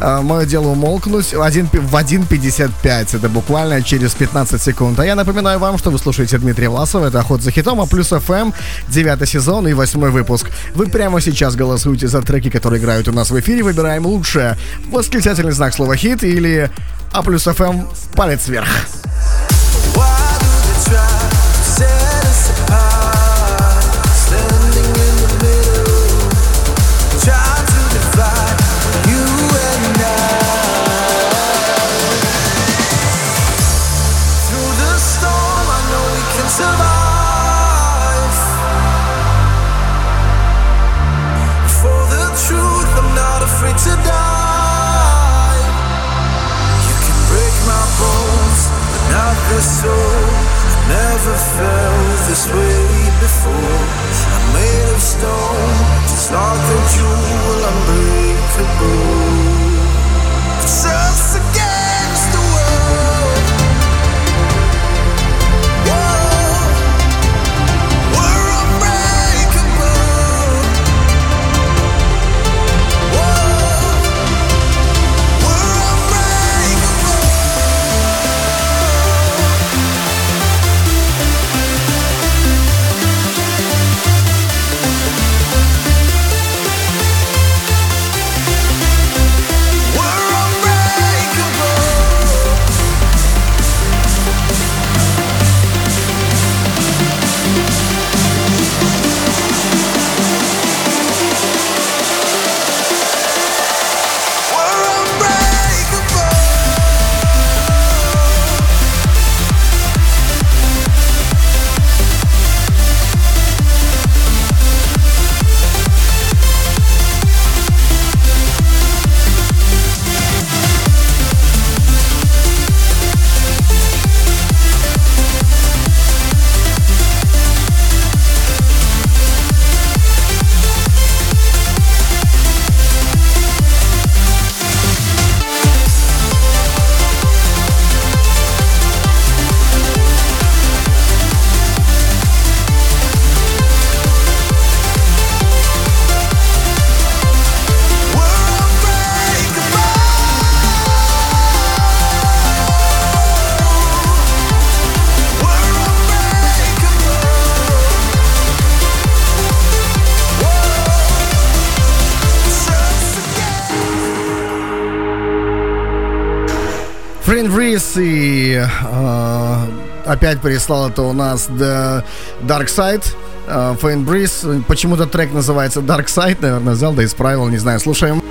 Э, мое дело умолкнуть в 1.55, это буквально через 15 секунд. А я напоминаю вам, что вы слушаете Дмитрия Власова, это «Охот за хитом», а плюс FM, 9 сезон и 8 выпуск. Вы прямо сейчас голосуете за треки, которые играют у нас в эфире, выбираем лучшее. Восклицательный знак слова «хит» или «А плюс FM» палец вверх. Never felt this way before. I'm made of stone, just like a jewel, unbreakable. Опять прислал это у нас The Dark Side. Фейн Бриз. Почему-то трек называется Dark Side, наверное, взял, да исправил, не знаю, слушаем.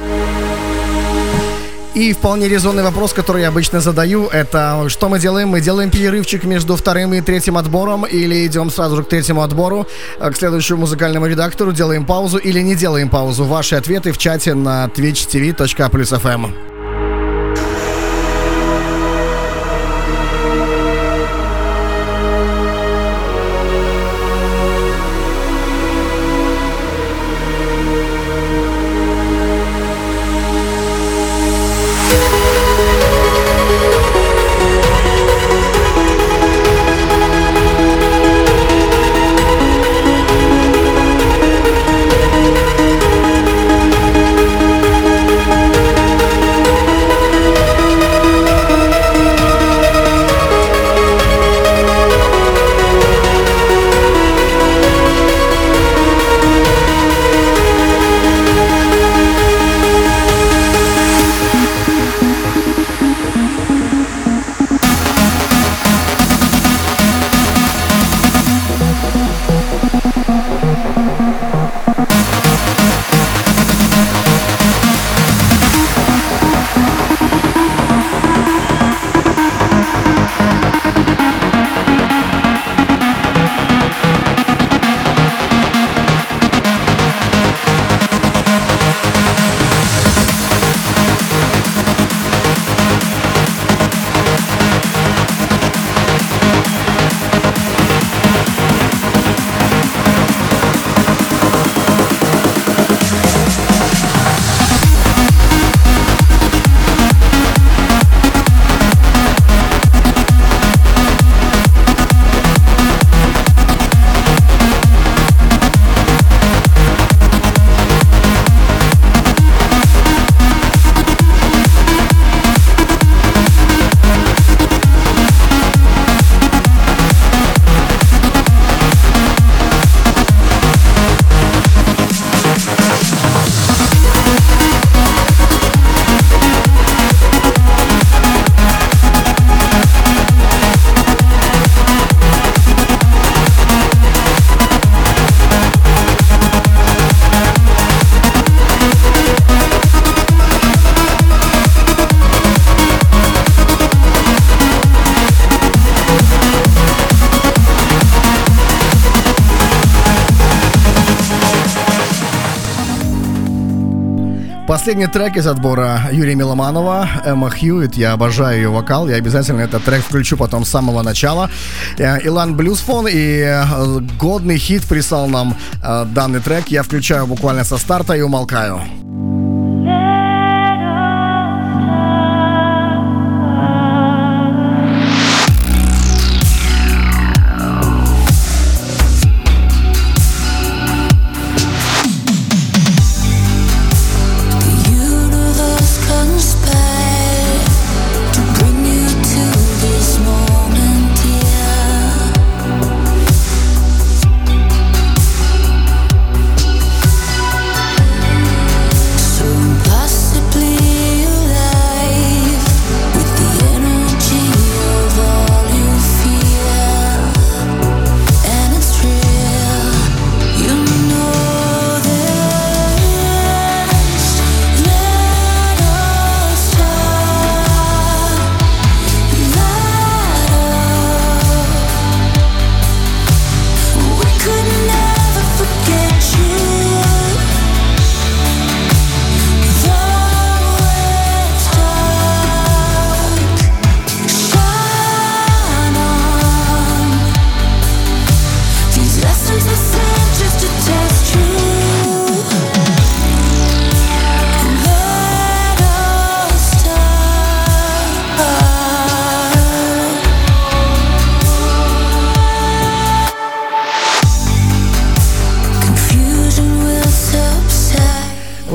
И вполне резонный вопрос, который я обычно задаю, это что мы делаем? Мы делаем перерывчик между вторым и третьим отбором или идем сразу же к третьему отбору, к следующему музыкальному редактору, делаем паузу или не делаем паузу? Ваши ответы в чате на twitch.tv.fm. Последний трек из отбора Юрия Миломанова, Эмма Хьюит. Я обожаю ее вокал. Я обязательно этот трек включу потом с самого начала. Э, Илан Блюзфон и э, годный хит прислал нам э, данный трек. Я включаю буквально со старта и умолкаю.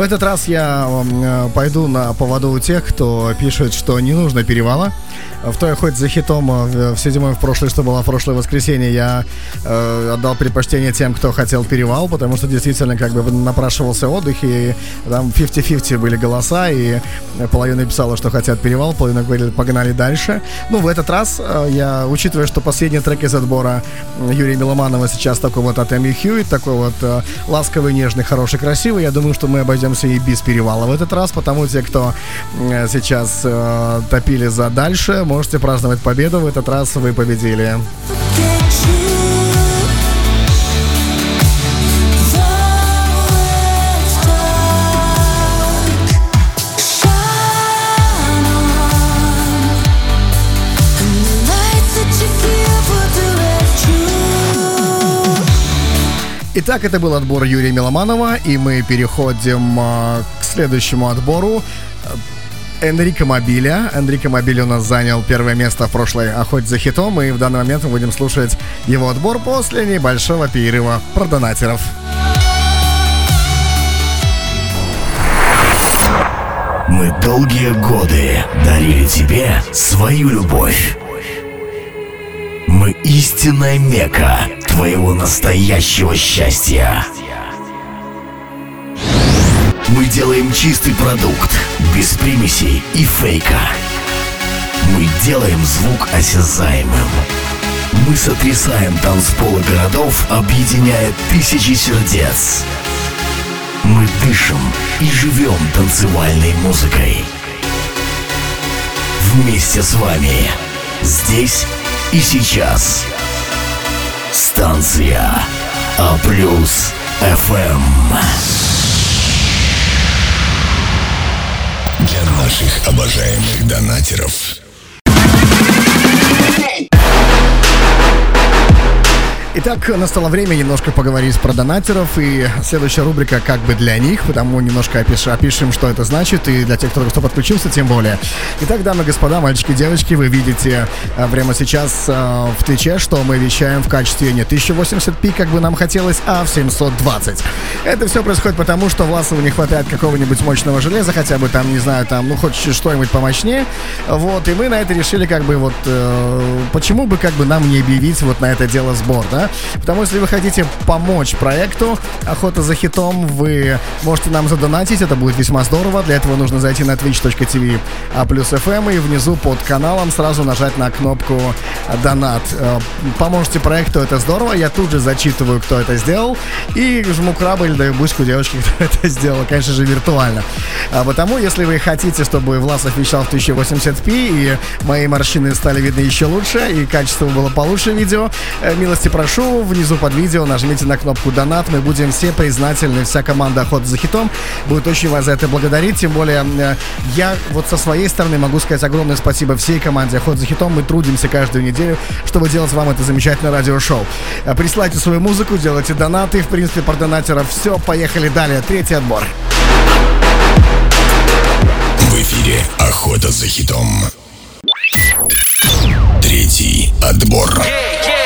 Этот раз я э, пойду на поводу у тех, кто пишет, что не нужно перевала. В той охоте за хитом все зимой в прошлое, что было в прошлое воскресенье, я э, отдал предпочтение тем, кто хотел перевал, потому что действительно как бы напрашивался отдых, и там 50-50 были голоса, и половина писала, что хотят перевал, половина говорили, погнали дальше. Ну, в этот раз э, я, учитывая, что последний трек из отбора Юрия Миломанова сейчас такой вот от Эми Хьюит, такой вот э, ласковый, нежный, хороший, красивый, я думаю, что мы обойдемся и без перевала в этот раз, потому те, кто э, сейчас э, топили за дальше, можете праздновать победу. В этот раз вы победили. Итак, это был отбор Юрия Миломанова, и мы переходим э, к следующему отбору. Энрико Мобиля. Энрико Мобиля у нас занял первое место в прошлой охоте за хитом, и в данный момент мы будем слушать его отбор после небольшого перерыва про донатеров. Мы долгие годы дарили тебе свою любовь. Мы истинная мека твоего настоящего счастья. Мы делаем чистый продукт, без примесей и фейка. Мы делаем звук осязаемым. Мы сотрясаем танцполы городов, объединяя тысячи сердец. Мы дышим и живем танцевальной музыкой. Вместе с вами. Здесь и сейчас. Станция А плюс FM. Для наших обожаемых донатеров Итак, настало время немножко поговорить про донатеров, и следующая рубрика как бы для них, потому немножко опиш, опишем, что это значит, и для тех, кто, кто подключился, тем более. Итак, дамы и господа, мальчики и девочки, вы видите а, прямо сейчас а, в Твиче, что мы вещаем в качестве не 1080p, как бы нам хотелось, а в 720. Это все происходит потому, что Власову не хватает какого-нибудь мощного железа, хотя бы там, не знаю, там, ну, хоть что-нибудь помощнее. Вот, и мы на это решили как бы вот, э, почему бы как бы нам не объявить вот на это дело сбор, да? Потому что если вы хотите помочь проекту «Охота за хитом», вы можете нам задонатить, это будет весьма здорово. Для этого нужно зайти на twitch.tv а плюс FM и внизу под каналом сразу нажать на кнопку «Донат». Э, поможете проекту, это здорово. Я тут же зачитываю, кто это сделал, и жму краба или даю буску девочке, [LAUGHS] кто это сделал, конечно же, виртуально. А потому, если вы хотите, чтобы Власов вещал в 1080p, и мои морщины стали видны еще лучше, и качество было получше видео, э, милости прошу попрошу, внизу под видео нажмите на кнопку «Донат». Мы будем все признательны. Вся команда «Охота за хитом» будет очень вас за это благодарить. Тем более, э, я вот со своей стороны могу сказать огромное спасибо всей команде «Охота за хитом». Мы трудимся каждую неделю, чтобы делать вам это замечательное радиошоу. Э, Присылайте свою музыку, делайте донаты. В принципе, про донатеров все. Поехали далее. Третий отбор. В эфире «Охота за хитом». Третий отбор. Yeah, yeah.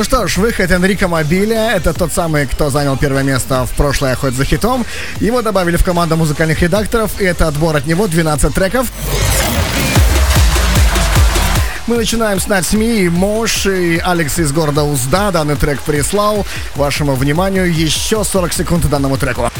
Ну что ж, выход Энрика Мобиля. Это тот самый, кто занял первое место в прошлой охоте за хитом. Его добавили в команду музыкальных редакторов, и это отбор от него 12 треков. Мы начинаем с Нацми, Мош и Алекс из города Узда. Данный трек прислал вашему вниманию еще 40 секунд данному треку.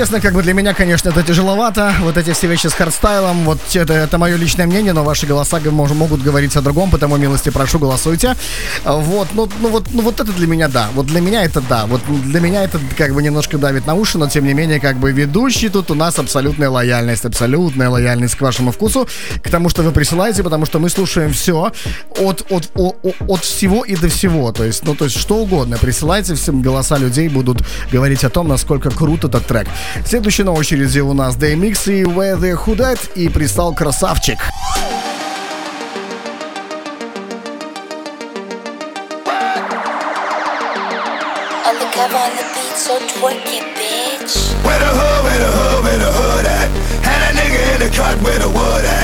Честно, как бы для меня, конечно, это тяжеловато. Вот эти все вещи с хардстайлом, вот это, это мое личное мнение, но ваши голоса могут говорить о другом, потому милости прошу, голосуйте. А, Вот, ну, ну вот, ну вот это для меня да. Вот для меня это да. Вот для меня это как бы немножко давит на уши, но тем не менее, как бы ведущий тут у нас абсолютная лояльность, абсолютная лояльность к вашему вкусу, к тому, что вы присылаете, потому что мы слушаем все от, от, о- о- от всего и до всего. То есть, ну, то есть что угодно. Присылайте, всем голоса людей будут говорить о том, насколько крут этот трек. Следующий на очереди у нас DMX и Where the Who That, и прислал красавчик. So twerky, bitch. Where the hood, where the hood, where the hood at? Had that nigga in the cut where the wood at?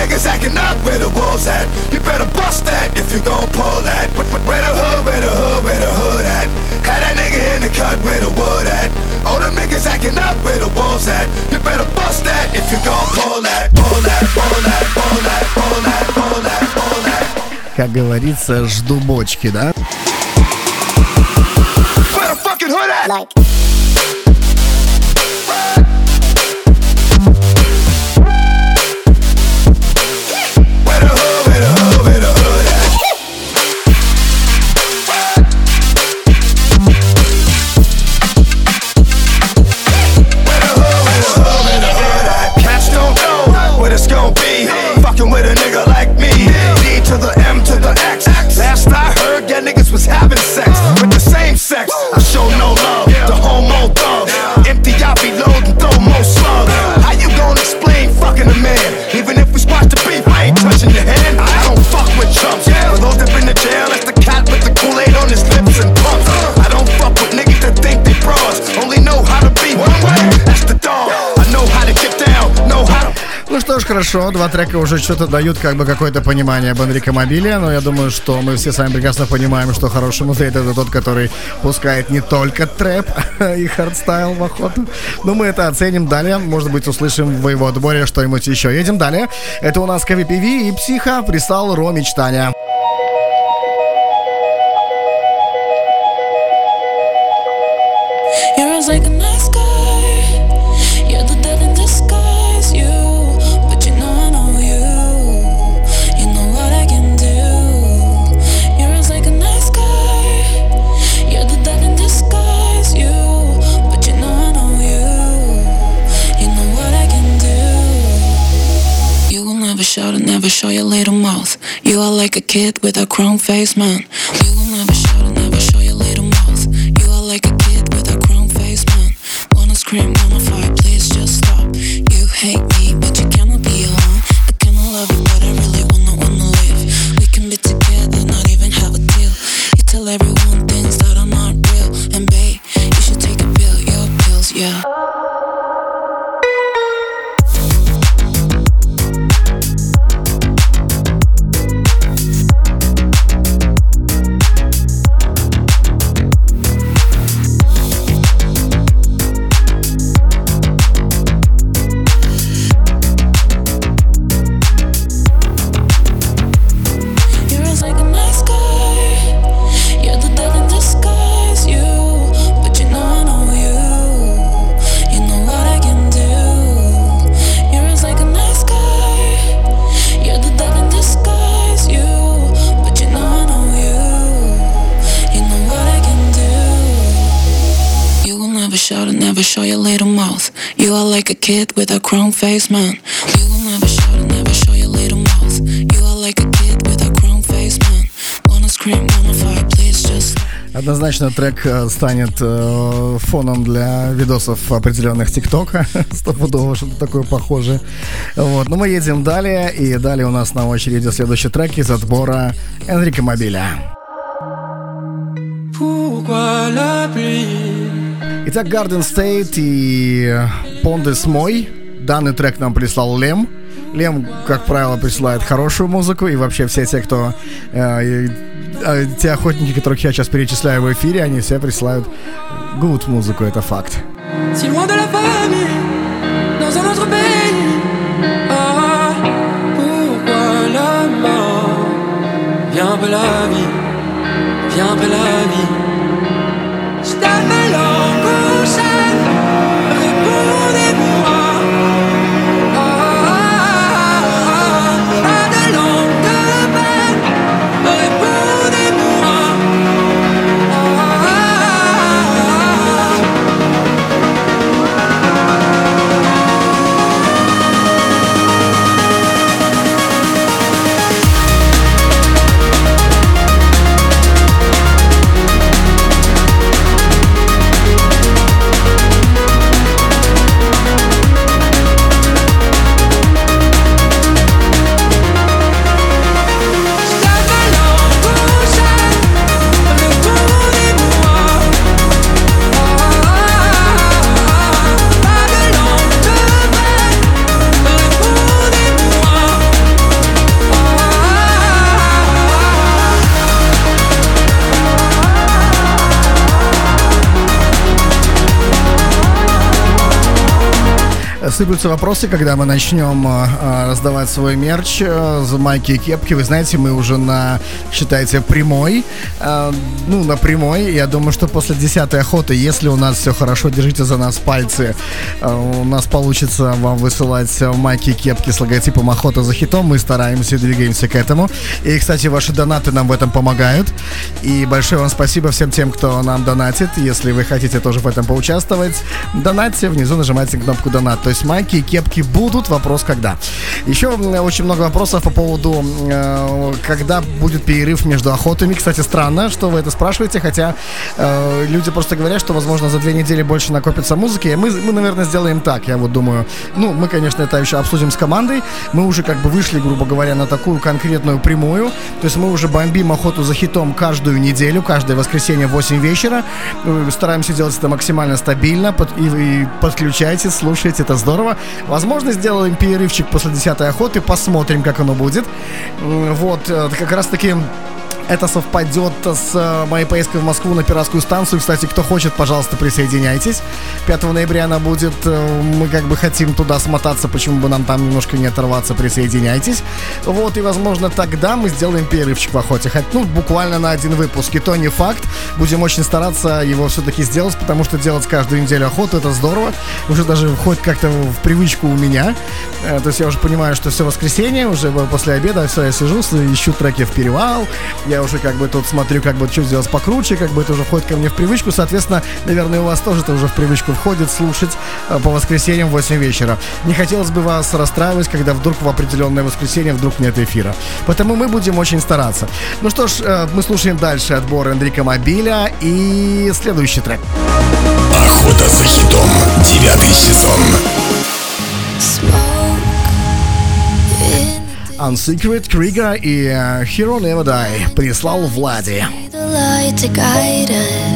All them niggas acting up where the wolves at? You better bust that if you gon' pull that. Where where the hood, where the hood, where the hood at? Had that nigga in the cut where the wood at? All them niggas acting up where the wolves at? You better bust that if you gon' pull that, pull that, pull that, pull that, pull that, pull that, pull that. Как говорится, жду бочки, да? Where the fucking hood at? Like, I show тоже хорошо. Два трека уже что-то дают, как бы какое-то понимание об Энрико Мобиле. Но я думаю, что мы все сами прекрасно понимаем, что хороший музейт это тот, который пускает не только трэп [LAUGHS] а и хардстайл в охоту. Но мы это оценим далее. Может быть, услышим в его отборе что-нибудь еще. Едем далее. Это у нас КВПВ и Психа прислал Ро мечтания. You're never show your little mouth. You are like a kid with a chrome face, man. You will never shout kid with a crown face, man. You will never and never show your little mouth. You are like a kid with a crown face, man. Wanna scream, wanna fight, please just. Однозначно трек э, станет э, фоном для видосов определенных ТикТока. [LAUGHS] Стопудово что-то такое похожее. Вот. Но мы едем далее. И далее у нас на очереди следующий трек из отбора Энрика Мобиля. Итак, Garden State и Понdes мой. Данный трек нам прислал Лем. Лем, как правило, присылает хорошую музыку, и вообще все те, кто... э, э, те охотники, которых я сейчас перечисляю в эфире, они все присылают good музыку, это факт. Ah, Viens un la vie, viens un la vie. Сыплются вопросы, когда мы начнем э, э, раздавать свой мерч э, за майки и кепки. Вы знаете, мы уже на, считайте, прямой. э, ну, на прямой. Я думаю, что после десятой охоты, если у нас все хорошо, держите за нас пальцы. э, у нас получится вам высылать э, майки и кепки с логотипом «Охота за хитом». Мы стараемся и двигаемся к этому. И, кстати, ваши донаты нам в этом помогают. И большое вам спасибо всем тем, кто нам донатит. Если вы хотите тоже в этом поучаствовать, донатьте, внизу нажимайте кнопку «Донат». То есть майки и кепки будут, вопрос когда. Еще очень много вопросов по поводу, э, когда будет перерыв между охотами. Кстати, странно, что вы это спрашиваете, хотя э, люди просто говорят, что, возможно, за две недели больше накопится музыки. Мы, мы, наверное, сделаем так, я вот думаю. Ну, мы, конечно, это еще обсудим с командой. Мы уже как бы вышли, грубо говоря, на такую конкретную прямую. То есть мы уже бомбим охоту за хитом каждую неделю, каждое воскресенье в 8 вечера. Э, Стараемся делать это максимально стабильно. Под- и, и подключайтесь, слушайте, это здорово. Возможно, сделаем перерывчик после 10 охоты, посмотрим, как оно будет. Вот, э, как раз таки это совпадет с э, моей поездкой в Москву на пиратскую станцию. Кстати, кто хочет, пожалуйста, присоединяйтесь. 5 ноября она будет. э, Мы как бы хотим туда смотаться, почему бы нам там немножко не оторваться. Присоединяйтесь. Вот, и, возможно, тогда мы сделаем перерывчик в охоте. Хоть, ну, буквально на один выпуск. И то не факт. Будем очень стараться его все-таки сделать, потому что делать каждую неделю охоту, это здорово. Уже даже входит как-то в привычку у меня. Э, То есть я уже понимаю, что все воскресенье, уже после обеда, все, я сижу, ищу треки в перевал. Я я уже как бы тут смотрю, как бы что сделать покруче, как бы это уже входит ко мне в привычку. Соответственно, наверное, у вас тоже это уже в привычку входит слушать э, по воскресеньям в 8 вечера. Не хотелось бы вас расстраивать, когда вдруг в определенное воскресенье вдруг нет эфира. Поэтому мы будем очень стараться. Ну что ж, э, мы слушаем дальше отбор Эндрика Мобиля и следующий трек. Охота за хитом. Девятый сезон. Unsecret, Крига и э, Hero Never Die прислал Влади. light to guide us.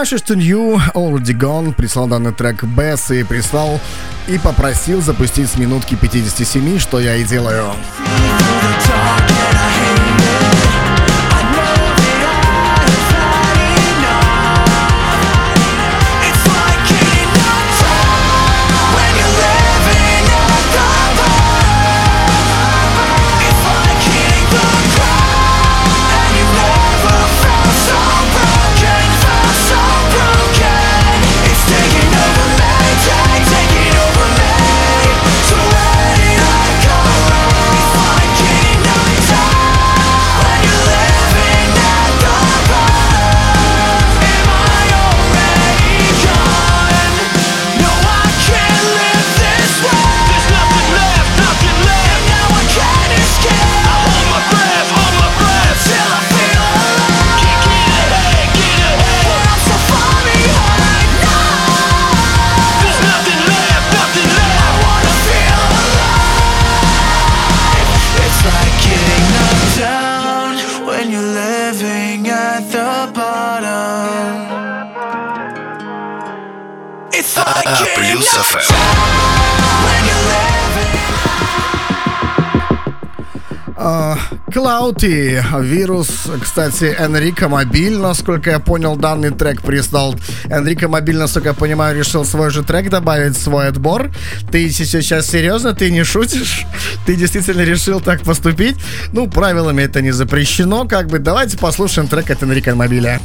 Ashes to New, Already Gone прислал данный трек Бесс и прислал и попросил запустить с минутки 57, что я и делаю. И вирус, кстати, Энрико Мобиль, насколько я понял, данный трек прислал. Энрико Мобиль, насколько я понимаю, решил свой же трек добавить свой отбор. Ты сейчас серьезно, ты не шутишь? Ты действительно решил так поступить? Ну, правилами это не запрещено, как бы. Давайте послушаем трек от Энрико Мобиля.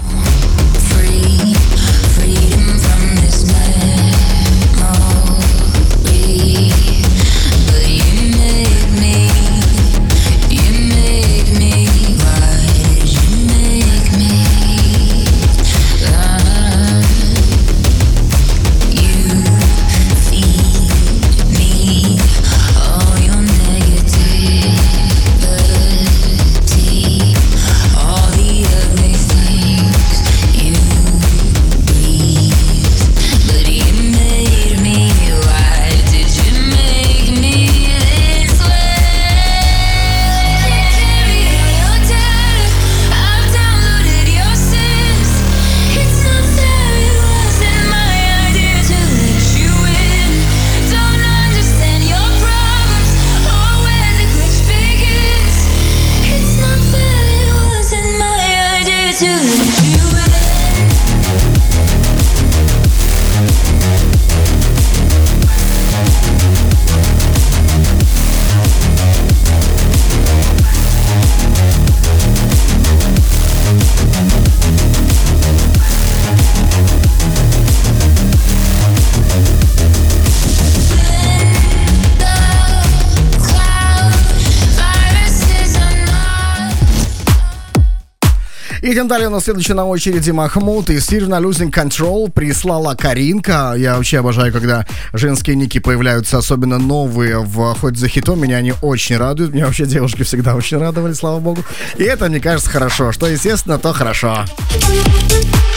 Всем далее нас следующей на очереди Махмуд и Сирна Losing Control прислала Каринка. Я вообще обожаю, когда женские ники появляются, особенно новые в «Хоть за хитом». Меня они очень радуют. Меня вообще девушки всегда очень радовали, слава богу. И это, мне кажется, хорошо. Что естественно, то хорошо. Thank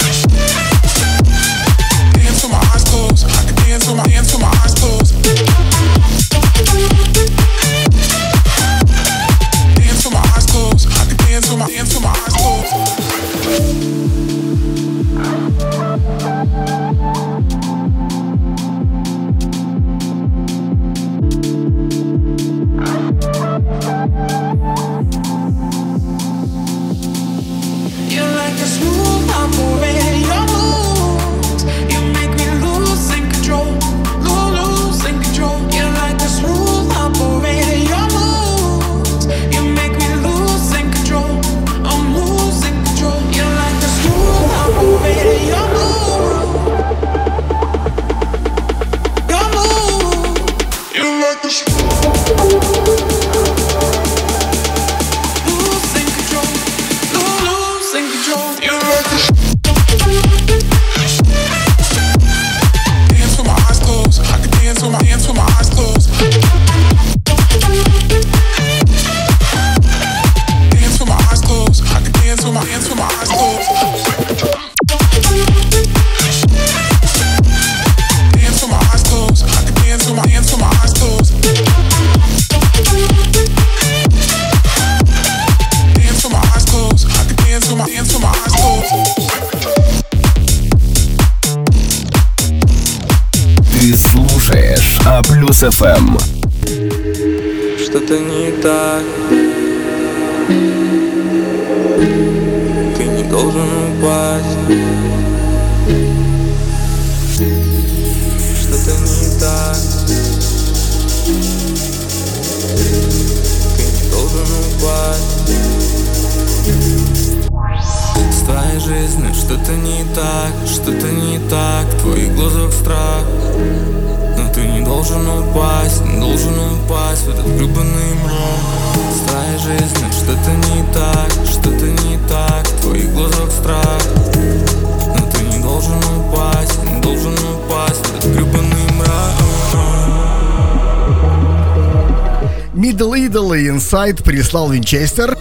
Вячеслав Винчестер.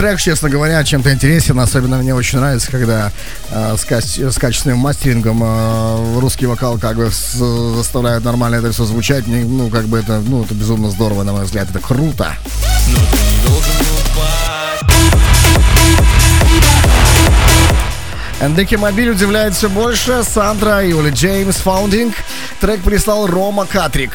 Трек, честно говоря, чем-то интересен. Особенно мне очень нравится, когда э, с, каче- с качественным мастерингом э, русский вокал как бы с- заставляют нормально это все звучать. Не- Ну, как бы это, ну, это безумно здорово, на мой взгляд. Это круто. Эндеки Мобиль удивляет все больше. Сандра и Оли Джеймс Фаундинг. Трек прислал Рома Катрик.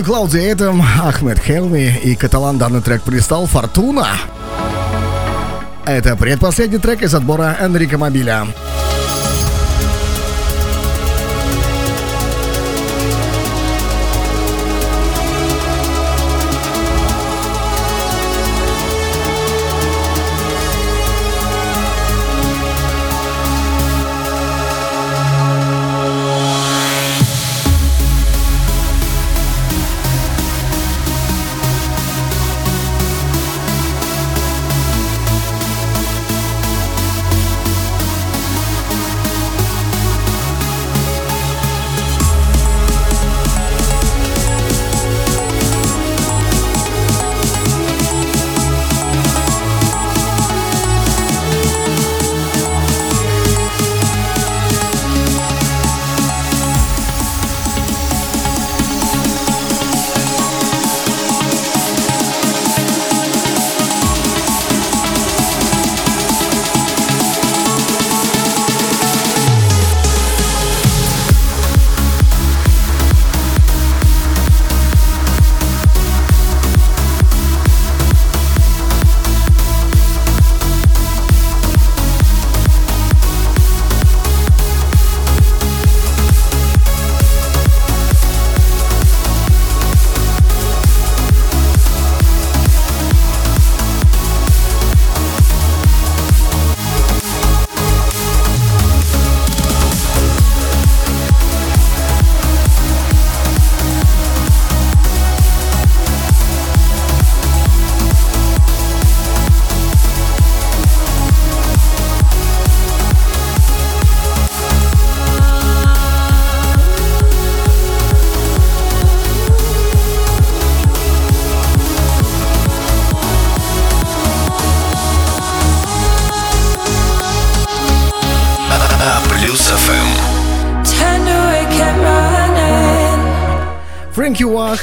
И Клауди Эйтем, Ахмед Хелми и каталан данный трек пристал «Фортуна». Это предпоследний трек из отбора Энрика Мобиля.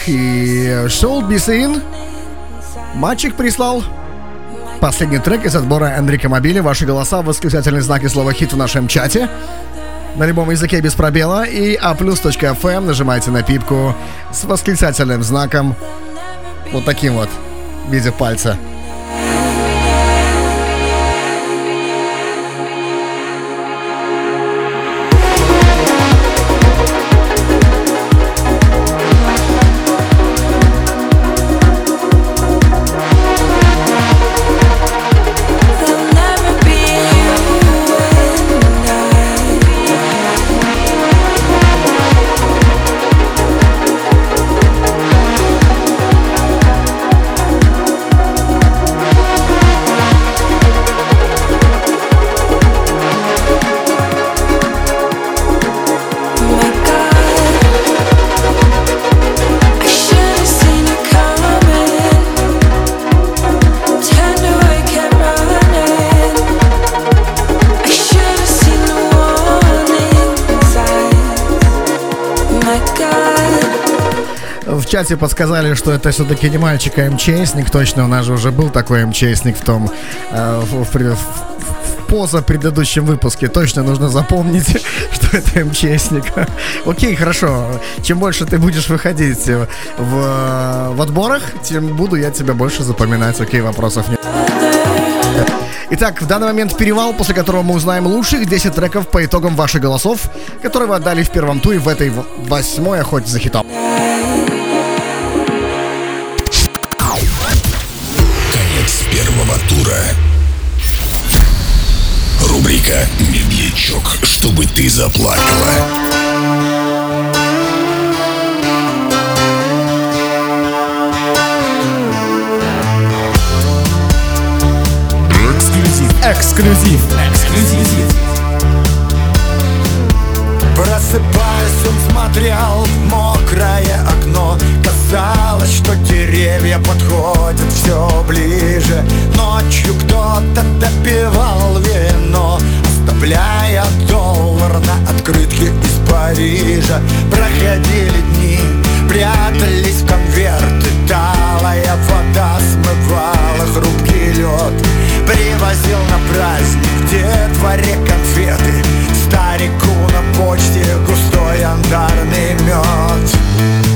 И Шоу Бисейн. Мальчик прислал последний трек из отбора Энрика Мобили. Ваши голоса, восклицательный знак и слово хит в нашем чате. На любом языке без пробела. И aplus.fm нажимайте на пипку с восклицательным знаком. Вот таким вот. В виде пальца. Чате подсказали, что это все-таки не мальчик, а МЧСник. Точно, у нас же уже был такой МЧСник в том, э, в, в, в- поза предыдущем выпуске. Точно нужно запомнить, [LAUGHS] что это МЧСник. [LAUGHS] Окей, хорошо. Чем больше ты будешь выходить в, в отборах, тем буду я тебя больше запоминать. Окей, вопросов нет. Итак, в данный момент перевал, после которого мы узнаем лучших 10 треков по итогам ваших голосов, которые вы отдали в первом туре в этой восьмой охоте за хитом. Рубрика «Медьячок, чтобы ты заплакала». Эксклюзив. Эксклюзив. Эксклюзив. Просыпаясь, он смотрел в мокрое окно. Казалось, что деревья подходят все ближе. Ночью кто-то допивал вино Оставляя доллар на открытке из Парижа. Проходили дни, прятались в конверты Талая вода смывала хрупкий лед Привозил на праздник в детворе конфеты Старику на почте густой янтарный мед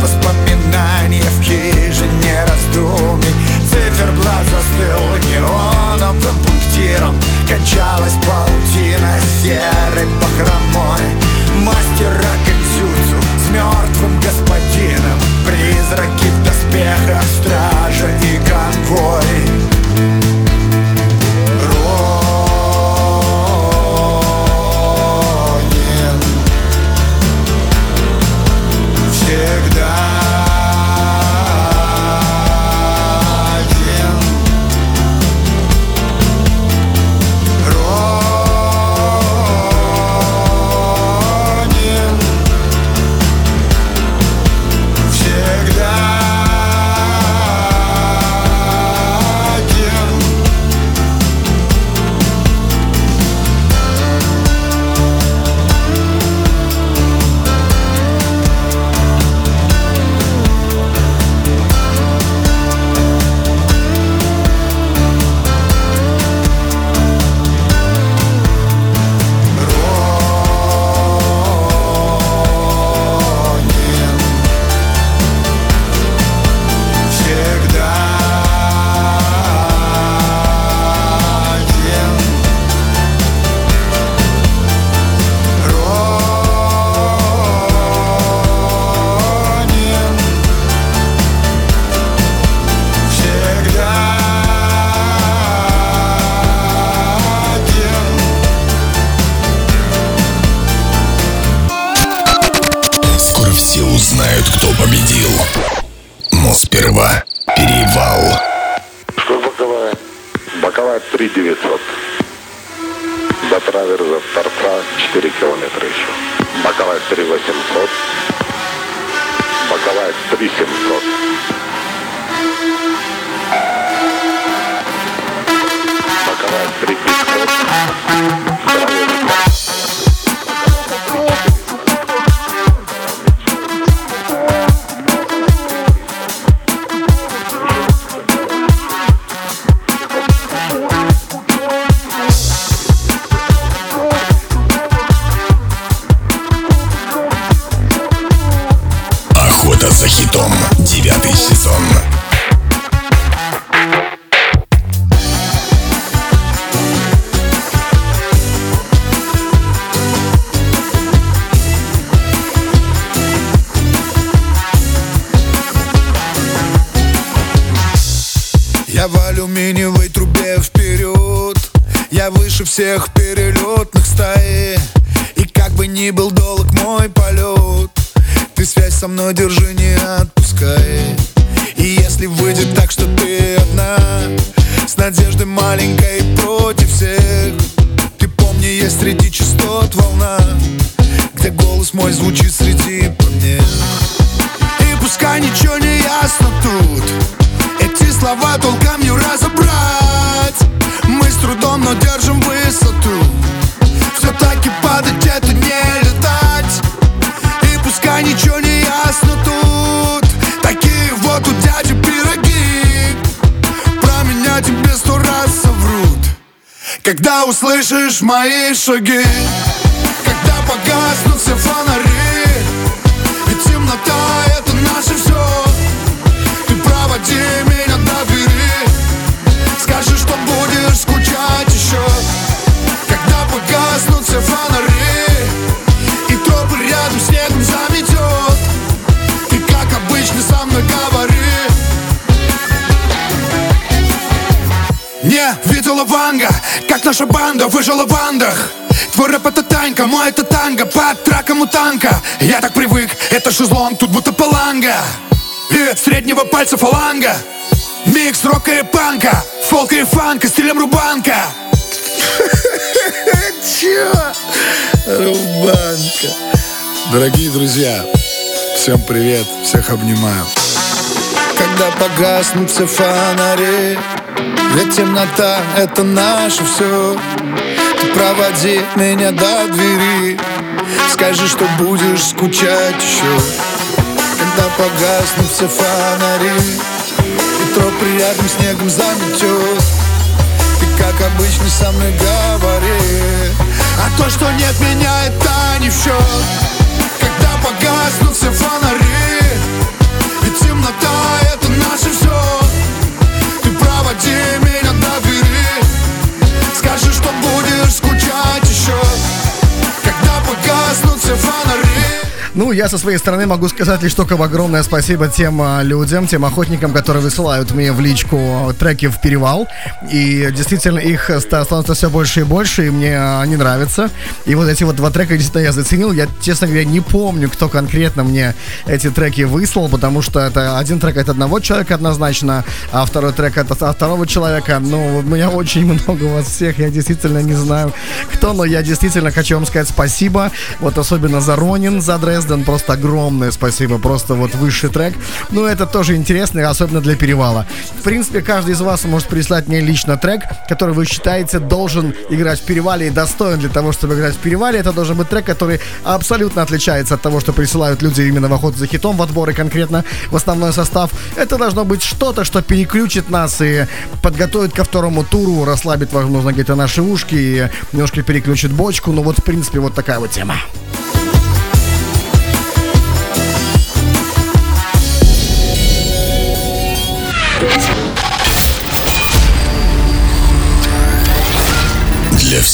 Воспоминания в хижине раздумий. Циферблат застыл неоновым пунктиром Качалась паутина серой бахромой Мастера кэнсюцу с мертвым господином. Призраки в доспехах, стража и конвой всех перелетных стаи. И как бы ни был долг мой полет Ты связь со мной держи, не отпускай. И если выйдет так, что ты одна С надеждой маленькой против всех Ты помни, есть среди частот волна Где голос мой звучит среди помех. И пускай ничего не ясно тут Эти слова толком Когда услышишь мои шаги Когда погаснут все фонари как наша банда выжила в андах Твой рэп это танька, мой это танго Под траком у танка Я так привык, это шезлонг, тут будто паланга И среднего пальца фаланга Микс рока и панка Фолка и фанка, стилем рубанка [LAUGHS] Чё? Рубанка. Дорогие друзья, всем привет, всех обнимаю. Когда погаснут все фонари Ведь темнота — это наше все Ты проводи меня до двери. Скажи, что будешь скучать еще Когда погаснут все фонари И троп рядом снегом заметет Ты как обычно со мной говори А то, что нет меня, это не в счет Когда погаснут все фонари погаснут все фонари Ну, я со своей стороны могу сказать лишь только огромное спасибо тем а, людям, тем охотникам, которые высылают мне в личку треки в перевал. И действительно их ста- становится все больше и больше, и мне а, они нравятся. И вот эти вот два трека действительно я заценил. Я, честно говоря, не помню, кто конкретно мне эти треки выслал, потому что это один трек от одного человека однозначно, а второй трек от, от второго человека. Ну, у меня очень много вас всех, я действительно не знаю, кто, но я действительно хочу вам сказать спасибо. Вот особенно за Ронин, за Дрезден, просто огромное спасибо, просто вот высший трек. Ну, это тоже интересно, особенно для перевала. В принципе, каждый из вас может прислать мне лично трек, который вы считаете должен играть в перевале и достоин для того, чтобы играть в перевале. Это должен быть трек, который абсолютно отличается от того, что присылают люди именно в охоту за хитом, в отборы конкретно, в основной состав. Это должно быть что-то, что переключит нас и подготовит ко второму туру, расслабит, возможно, где-то наши ушки и немножко переключит бочку. Ну вот, в принципе, вот такая вот тема.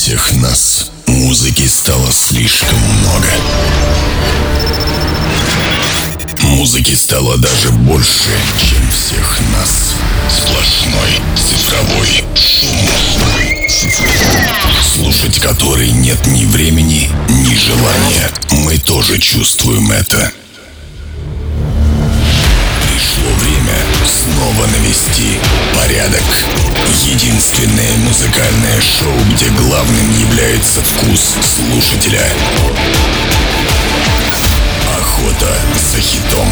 Всех нас музыки стало слишком много. Музыки стало даже больше, чем всех нас. Сплошной цифровой шум. Слушать который нет ни времени, ни желания. Мы тоже чувствуем это. Снова навести порядок. Единственное музыкальное шоу, где главным является вкус слушателя. Охота за хитом.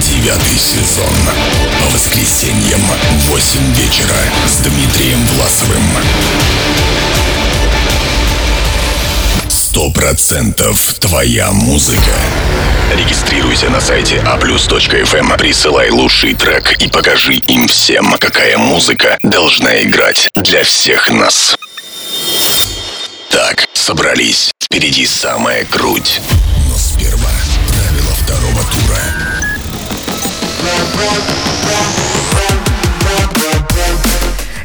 Девятый сезон. По воскресеньям в 8 вечера с Дмитрием Власовым. Сто процентов твоя музыка. Регистрируйся на сайте aplus.fm, присылай лучший трек и покажи им всем, какая музыка должна играть для всех нас. Так, собрались. Впереди самая круть. Но сперва правила второго тура.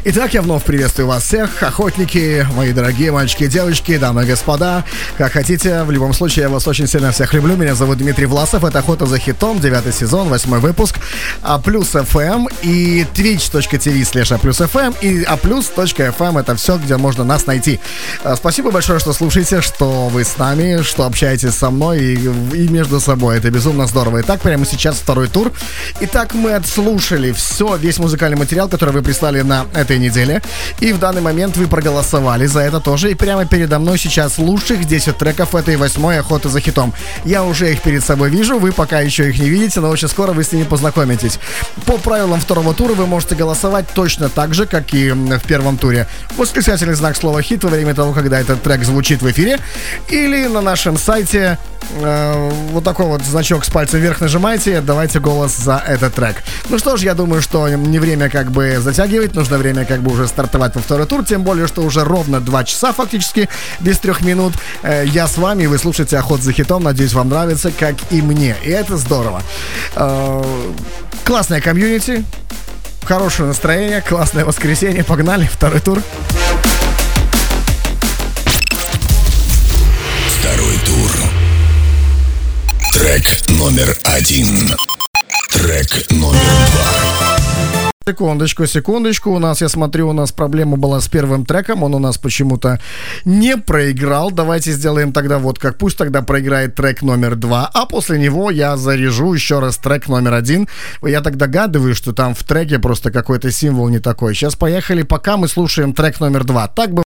Итак, я вновь приветствую вас всех, охотники, мои дорогие мальчики и девочки, дамы и господа, как хотите. В любом случае, я вас очень сильно всех люблю. Меня зовут Дмитрий Власов, это «Охота за хитом», девятый сезон, восьмой выпуск, А плюс FM и twitch.tv slash А плюс FM и А плюс FM, это все, где можно нас найти. А, Спасибо большое, что слушаете, что вы с нами, что общаетесь со мной и, и между собой. Это безумно здорово. Итак, прямо сейчас второй тур. Итак, мы отслушали все, весь музыкальный материал, который вы прислали на этой неделе. И в данный момент вы проголосовали за это тоже. И прямо передо мной сейчас лучших 10 треков этой восьмой охоты за хитом. Я уже их перед собой вижу, вы пока еще их не видите, но очень скоро вы с ними познакомитесь. По правилам второго тура вы можете голосовать точно так же, как и в первом туре. Восклицательный знак слова хит во время того, когда этот трек звучит в эфире. Или на нашем сайте э, вот такой вот значок с пальцем вверх нажимаете и отдавайте голос за этот трек. Ну что ж, я думаю, что не время как бы затягивать, нужно время как бы уже стартовать во второй тур, тем более, что уже ровно 2 часа фактически, без трех минут. Э, я с вами, вы слушаете «Охот за хитом», надеюсь, вам нравится, как и мне, и это здорово. Э, классная комьюнити, хорошее настроение, классное воскресенье, погнали, второй тур. Второй тур. Трек номер один. Трек номер два. Секундочку, секундочку. У нас, я смотрю, у нас проблема была с первым треком. Он у нас почему-то не проиграл. Давайте сделаем тогда вот как. Пусть тогда проиграет трек номер два, а после него я заряжу еще раз трек номер один. Я так догадываюсь, что там в треке просто какой-то символ не такой. Сейчас поехали, пока мы слушаем трек номер два. Так бы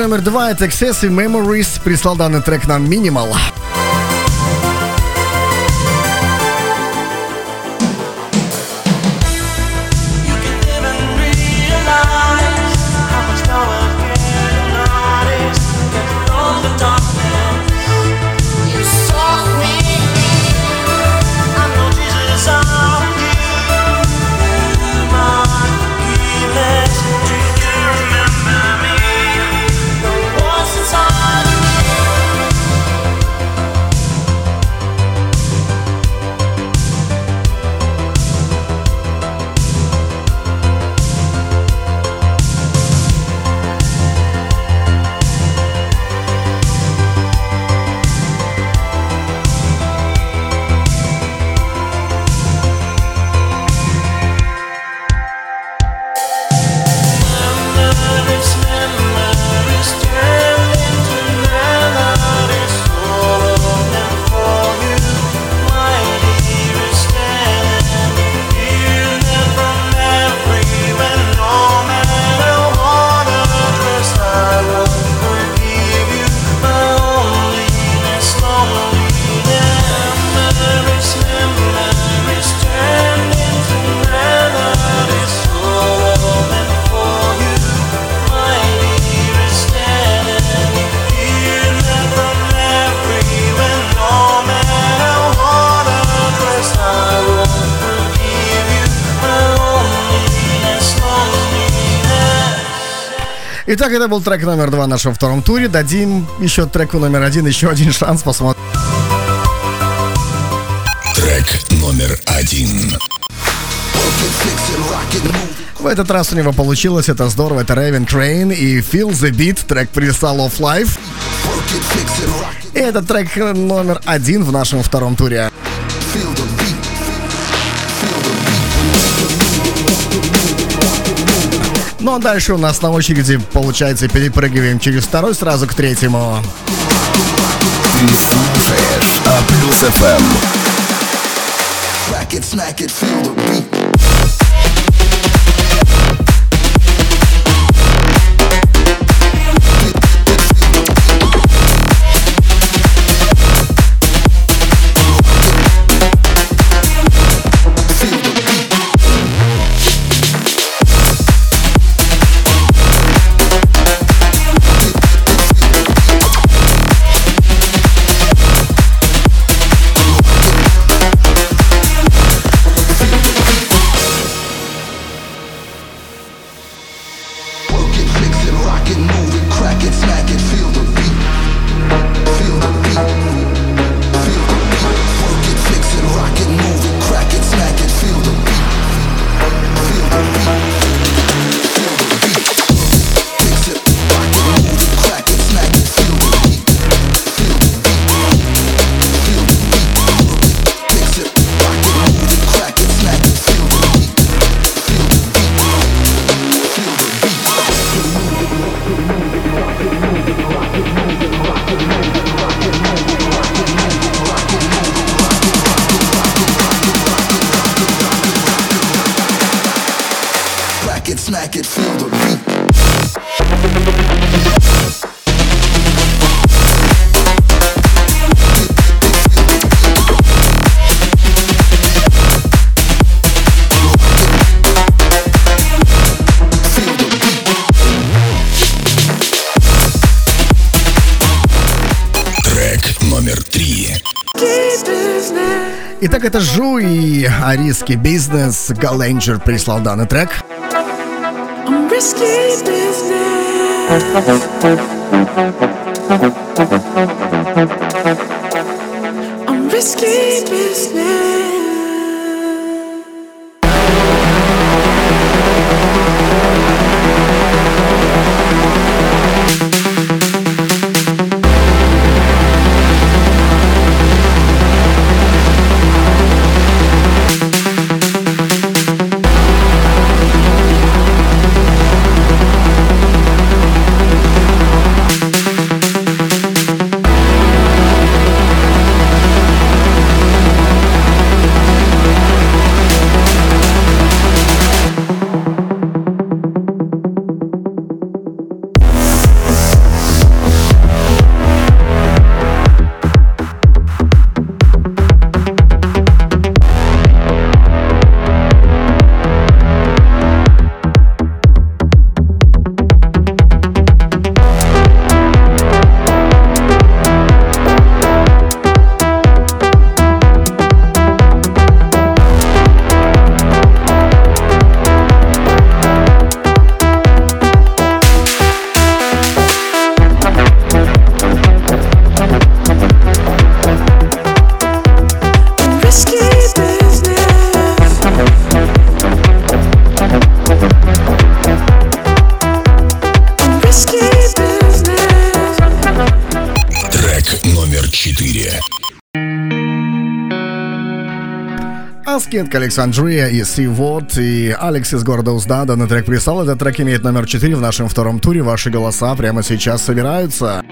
Трек номер два это Excess и Memories. Прислал данный трек нам Minimal. Итак, это был трек номер два в нашем втором туре. Дадим еще треку номер один, еще один шанс посмотреть. Трек номер один. В этот раз у него получилось, это здорово, это Raven Train и Feel the Beat, трек Crystal of Life. И это трек номер один в нашем втором туре. Ну а дальше у нас на очереди, получается, перепрыгиваем через второй сразу к третьему. Ты слушаешь А плюс ФМ. Smack it, smack it, feel the beat. Риски бизнес. Галенджер прислал данный трек. I'm risky business. Хитка Александрия и Сивот и Алекс из города Уздада на трек «Присал». Этот трек имеет номер 4 в нашем втором туре. Ваши голоса прямо сейчас собираются.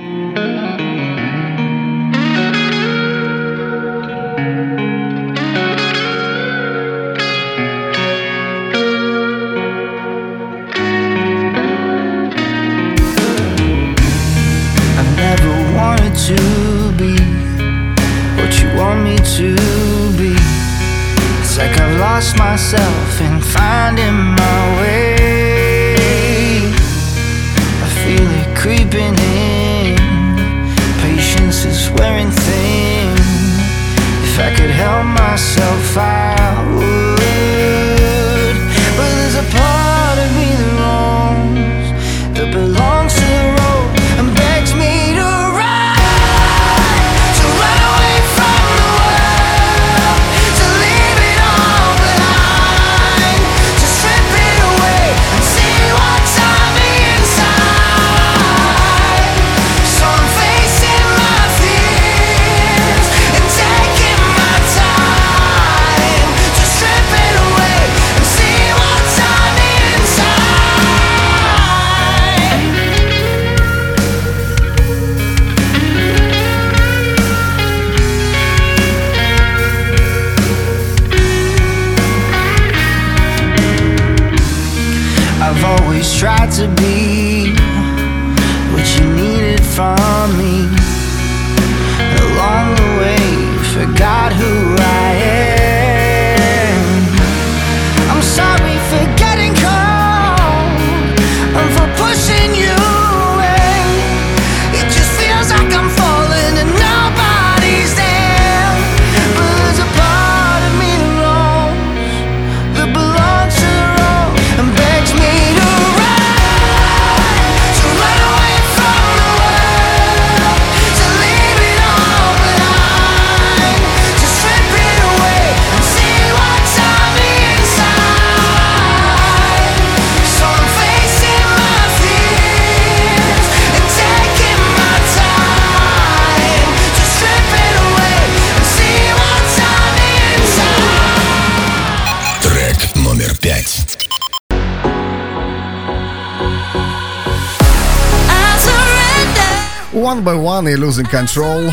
Control,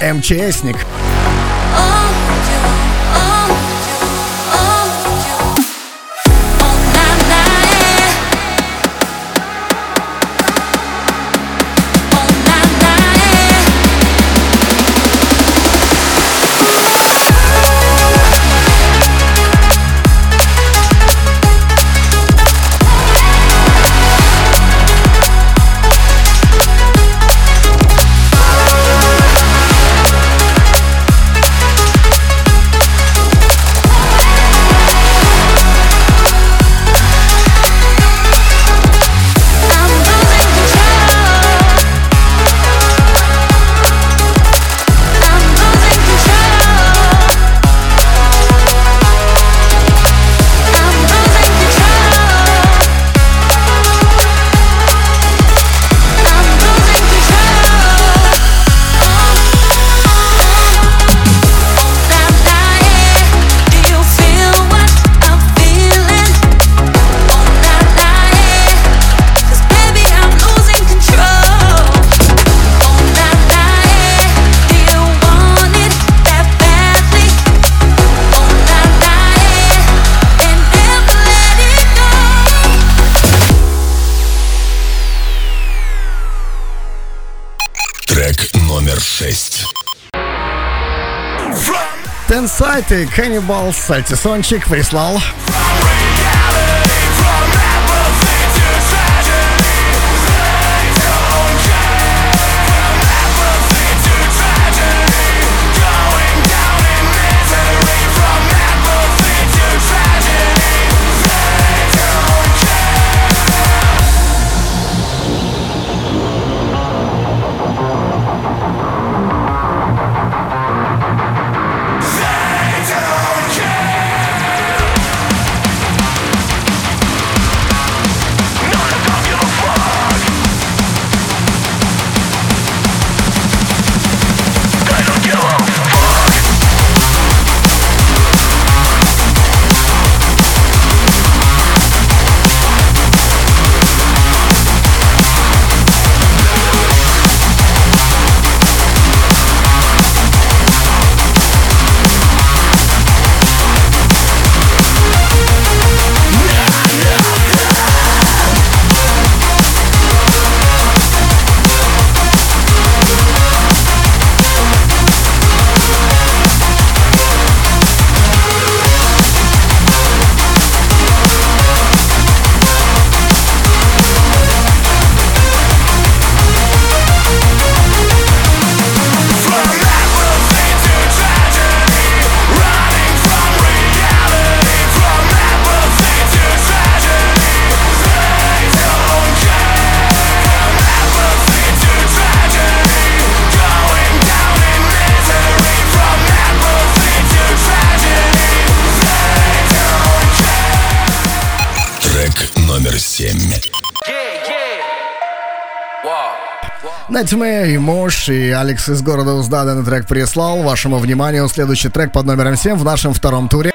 МЧСник. Night и Cannibal Сальтисончик прислал. Найтме и Алекс из города Узда данный трек прислал. Вашему вниманию следующий трек под номером 7 в нашем втором туре.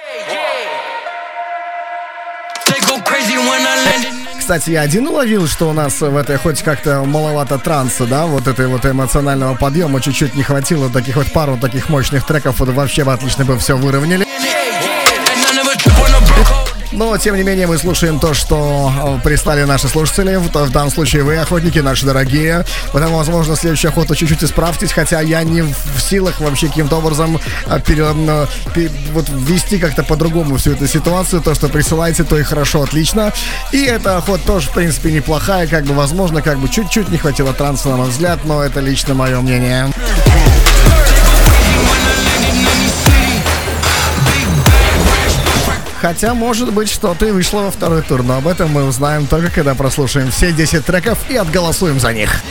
Кстати, я один уловил, что у нас в этой хоть как-то маловато транса, да, вот этой вот эмоционального подъема чуть-чуть не хватило таких вот пару таких мощных треков, вот вообще бы отлично бы все выровняли. Но, тем не менее, мы слушаем то, что э, прислали наши слушатели. В, в данном случае вы, охотники, наши дорогие. Поэтому, возможно, следующую охоту чуть-чуть исправьтесь, хотя я не в силах вообще каким-то образом э, пере- э, пе- вот ввести как-то по-другому всю эту ситуацию. То, что присылаете, то и хорошо, отлично. И эта охота тоже, в принципе, неплохая. Как бы, возможно, как бы чуть-чуть не хватило транса, на мой взгляд, но это лично мое мнение. Хотя, может быть, что-то и вышло во второй тур, но об этом мы узнаем только когда прослушаем все 10 треков и отголосуем за них.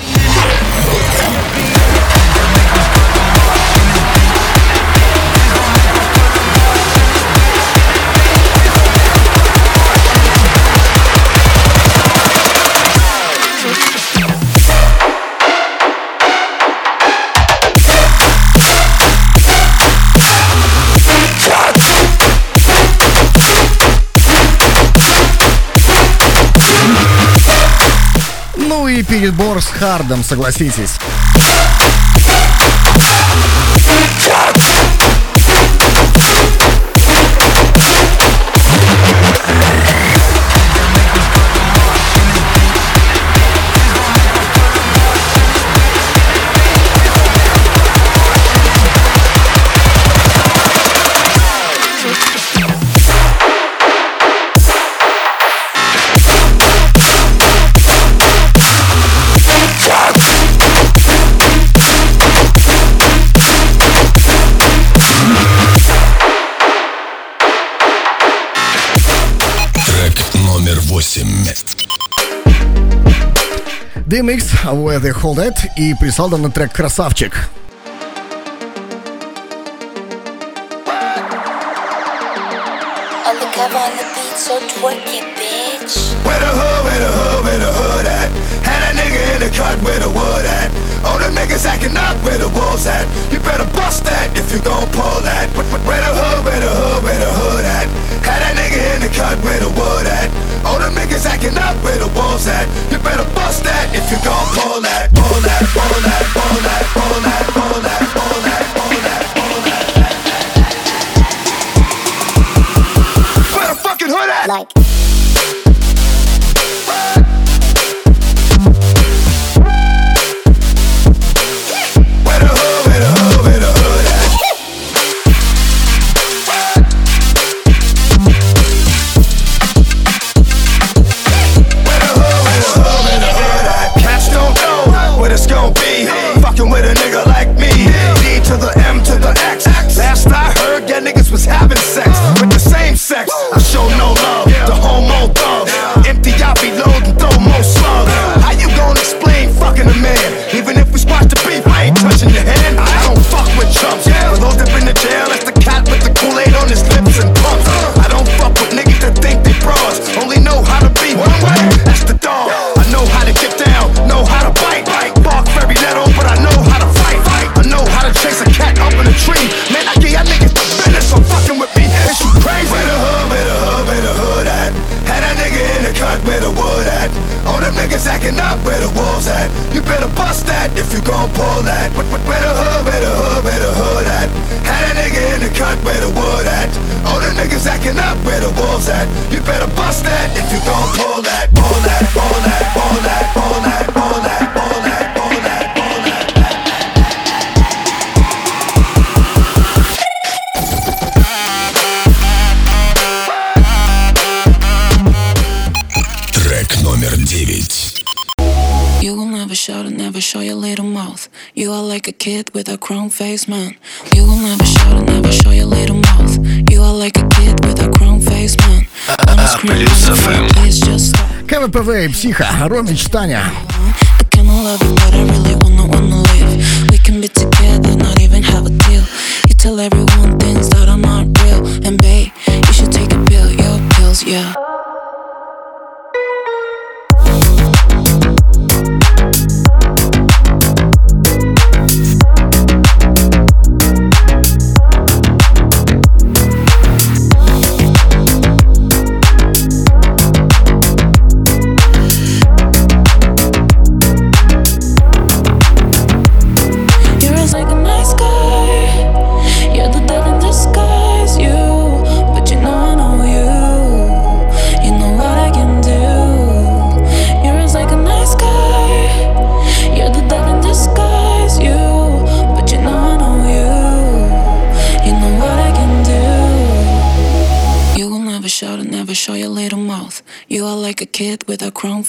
Перебор с хардом, согласитесь. DMX, Where They Hold It, и прислал данный трек «Красавчик». Undercover on the beat, so twerky, bitch. Where the hood, where the hood, where the hood at? Had a nigga in the cut where the wood at? All the niggas acting up where the wolves at? You better bust that if you gon' pull that. Where where the hood, where the hood, Niggas acting up where the wolves at? You better bust that if you gon' pull that, pull that, pull that, pull that, pull that, face, man. You will never show, never show your little mouth. You are like a kid with a chrome face, man. А плюс ФМ. КВПВ и Психа, Ромич, Таня. I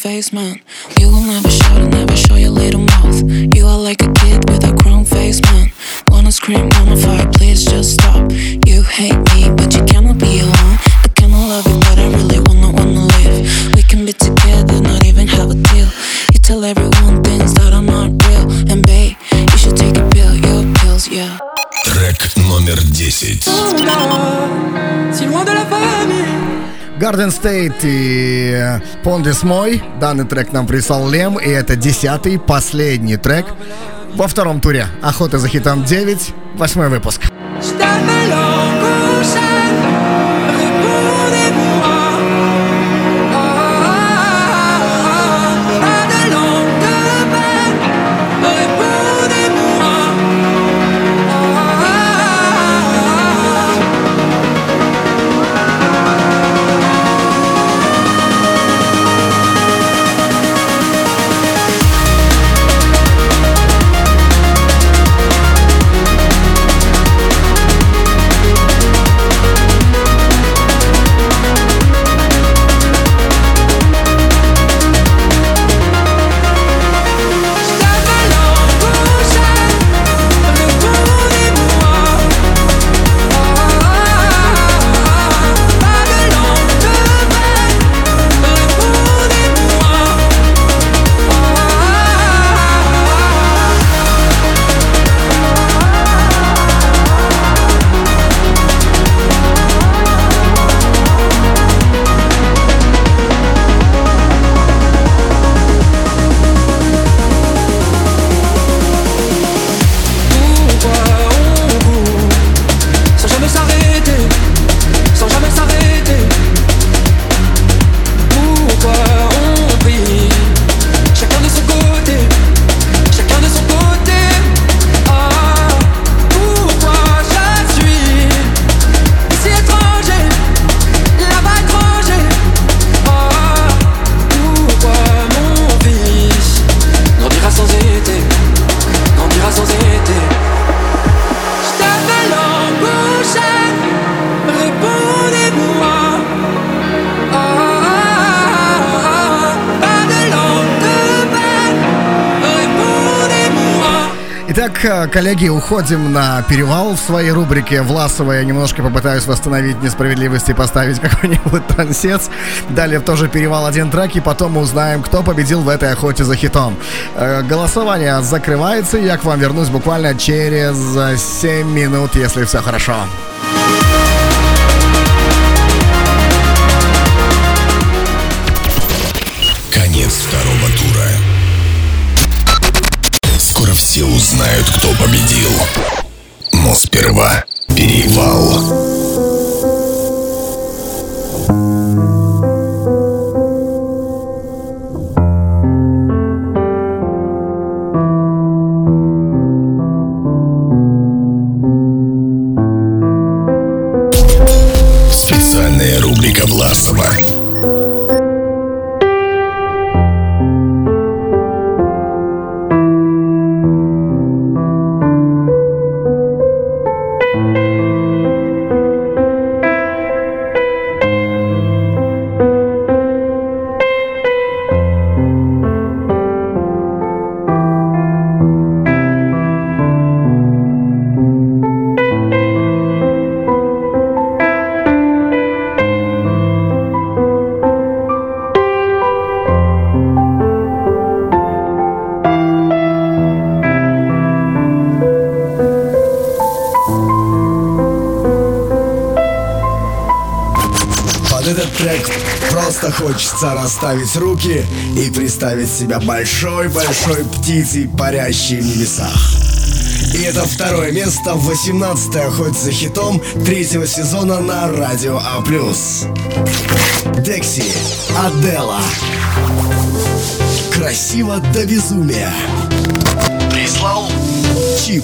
face, man. Garden State и э, Pondis Мой. Данный трек нам прислал Лем, и это десятый, последний трек во втором туре. Охота за хитом 9, восьмой выпуск. коллеги, уходим на перевал в своей рубрике Власова. Я немножко попытаюсь восстановить несправедливости и поставить [LAUGHS] какой-нибудь трансец. Далее тоже перевал один трек, и потом мы узнаем, кто победил в этой охоте за хитом. Э, голосование закрывается, я к вам вернусь буквально через 7 минут, если все хорошо. Хорошо. знают, кто победил. Но сперва перевал. Хочется расставить руки и представить себя большой-большой птицей, парящей в небесах. И это второе место в 18-й охоте за хитом третьего сезона на Радио А+. Декси, Адела. Красиво до безумия. Прислал Чип.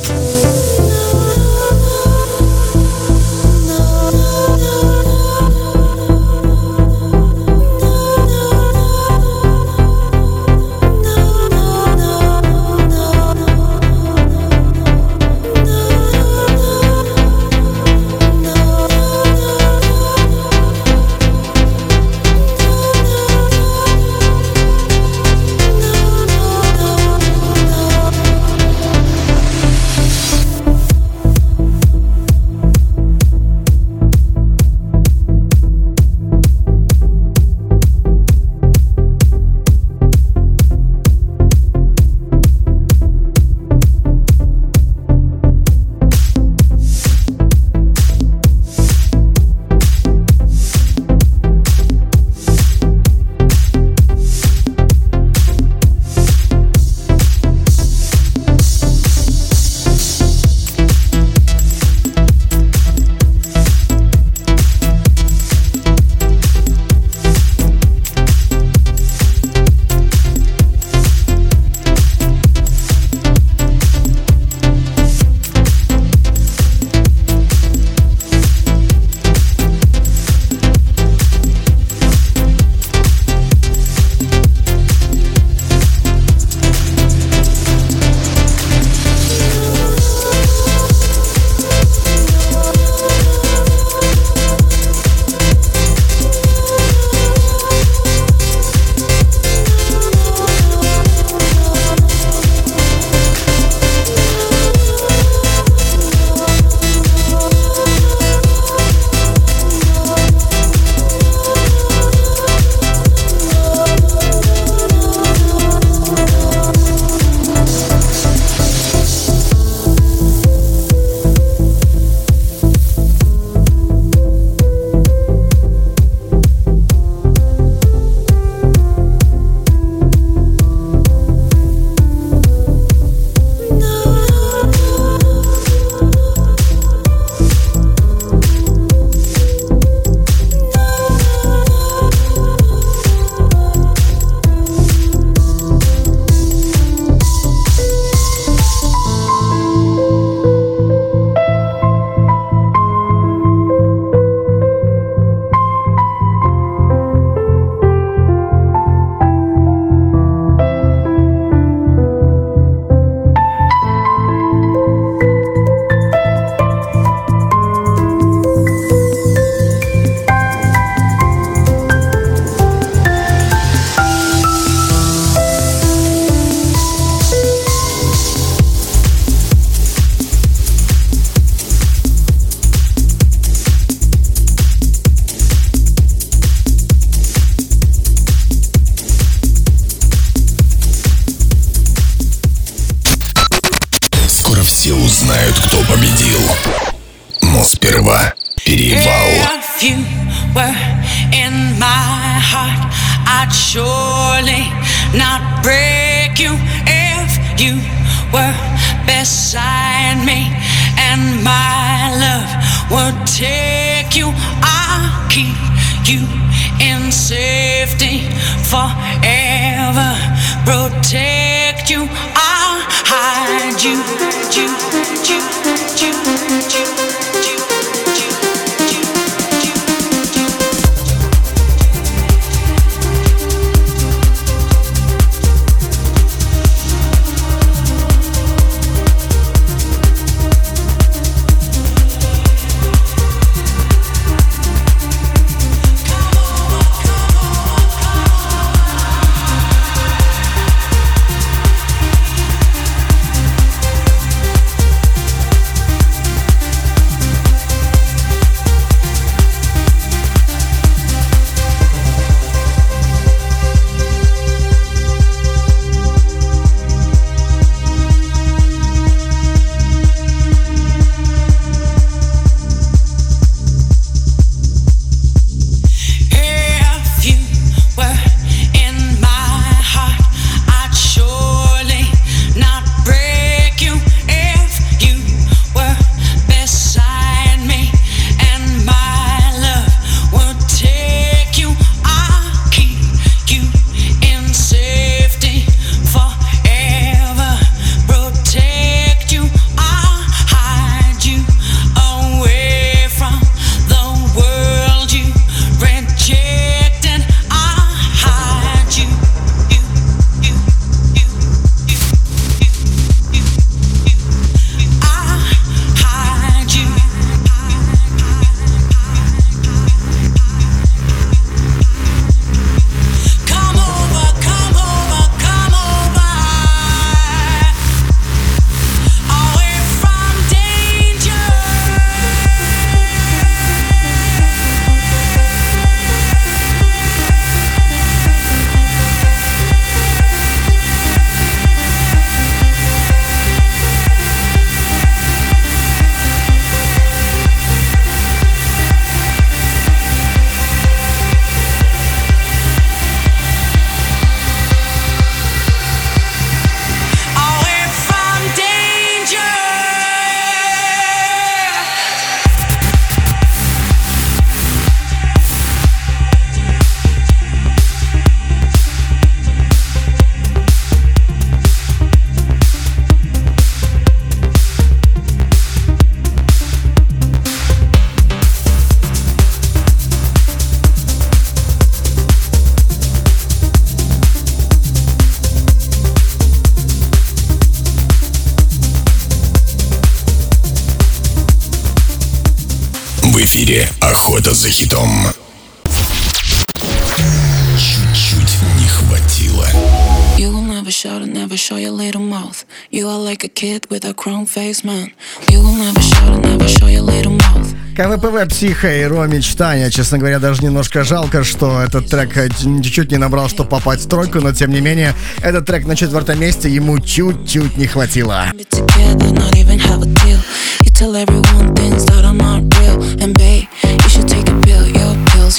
КВПВ Психа и Ро Мечтания. Честно говоря, даже немножко жалко, что этот трек э, чуть-чуть не набрал, чтобы попасть в тройку, но тем не менее, этот трек на четвертом месте ему чуть-чуть не хватило.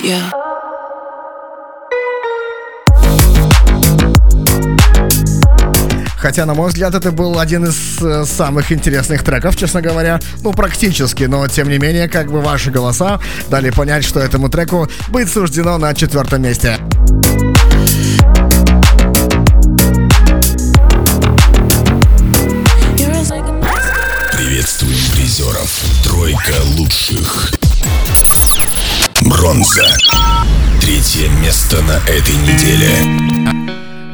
Yeah. Хотя, на мой взгляд, это был один из э, самых интересных треков, честно говоря. Ну, практически, но тем не менее, как бы ваши голоса дали понять, что этому треку быть суждено на четвертом месте. Приветствуем призеров. Тройка лучших. Бронза. Третье место на этой неделе.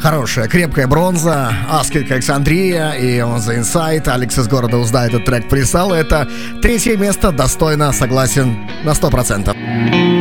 Хорошая, крепкая бронза, Аскет Александрия и On The Inside. Алекс из города Узда этот трек прислал. Это третье место, достойно, согласен на 100%.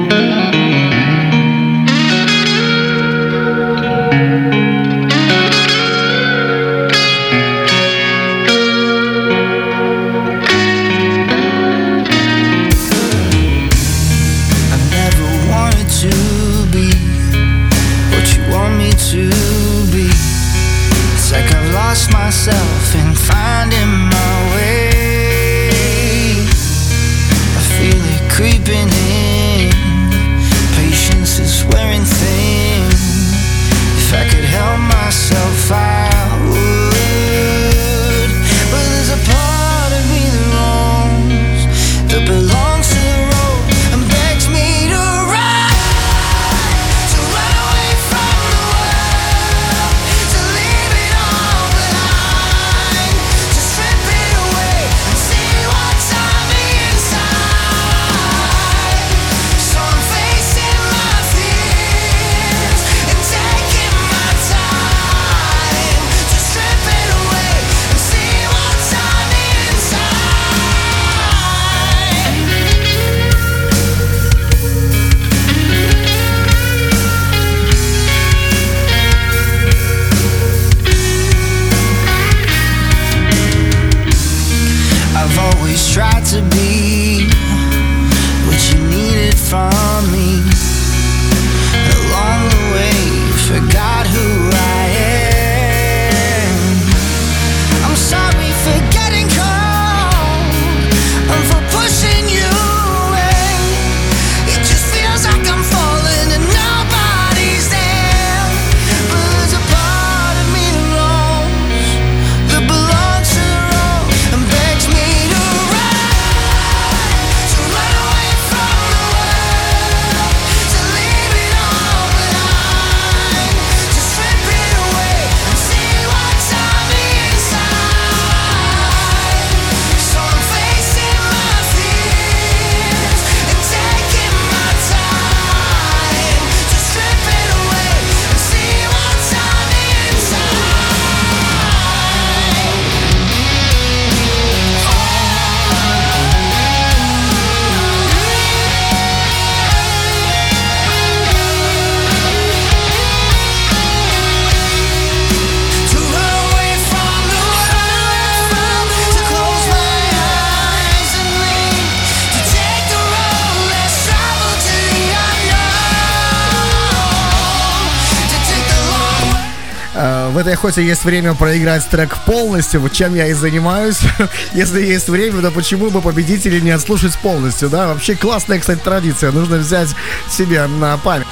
Этой охоте есть время проиграть трек полностью, вот чем я и занимаюсь. [LAUGHS] Если есть время, то почему бы победителей не отслушать полностью, да? Вообще классная, кстати, традиция, нужно взять себе на память.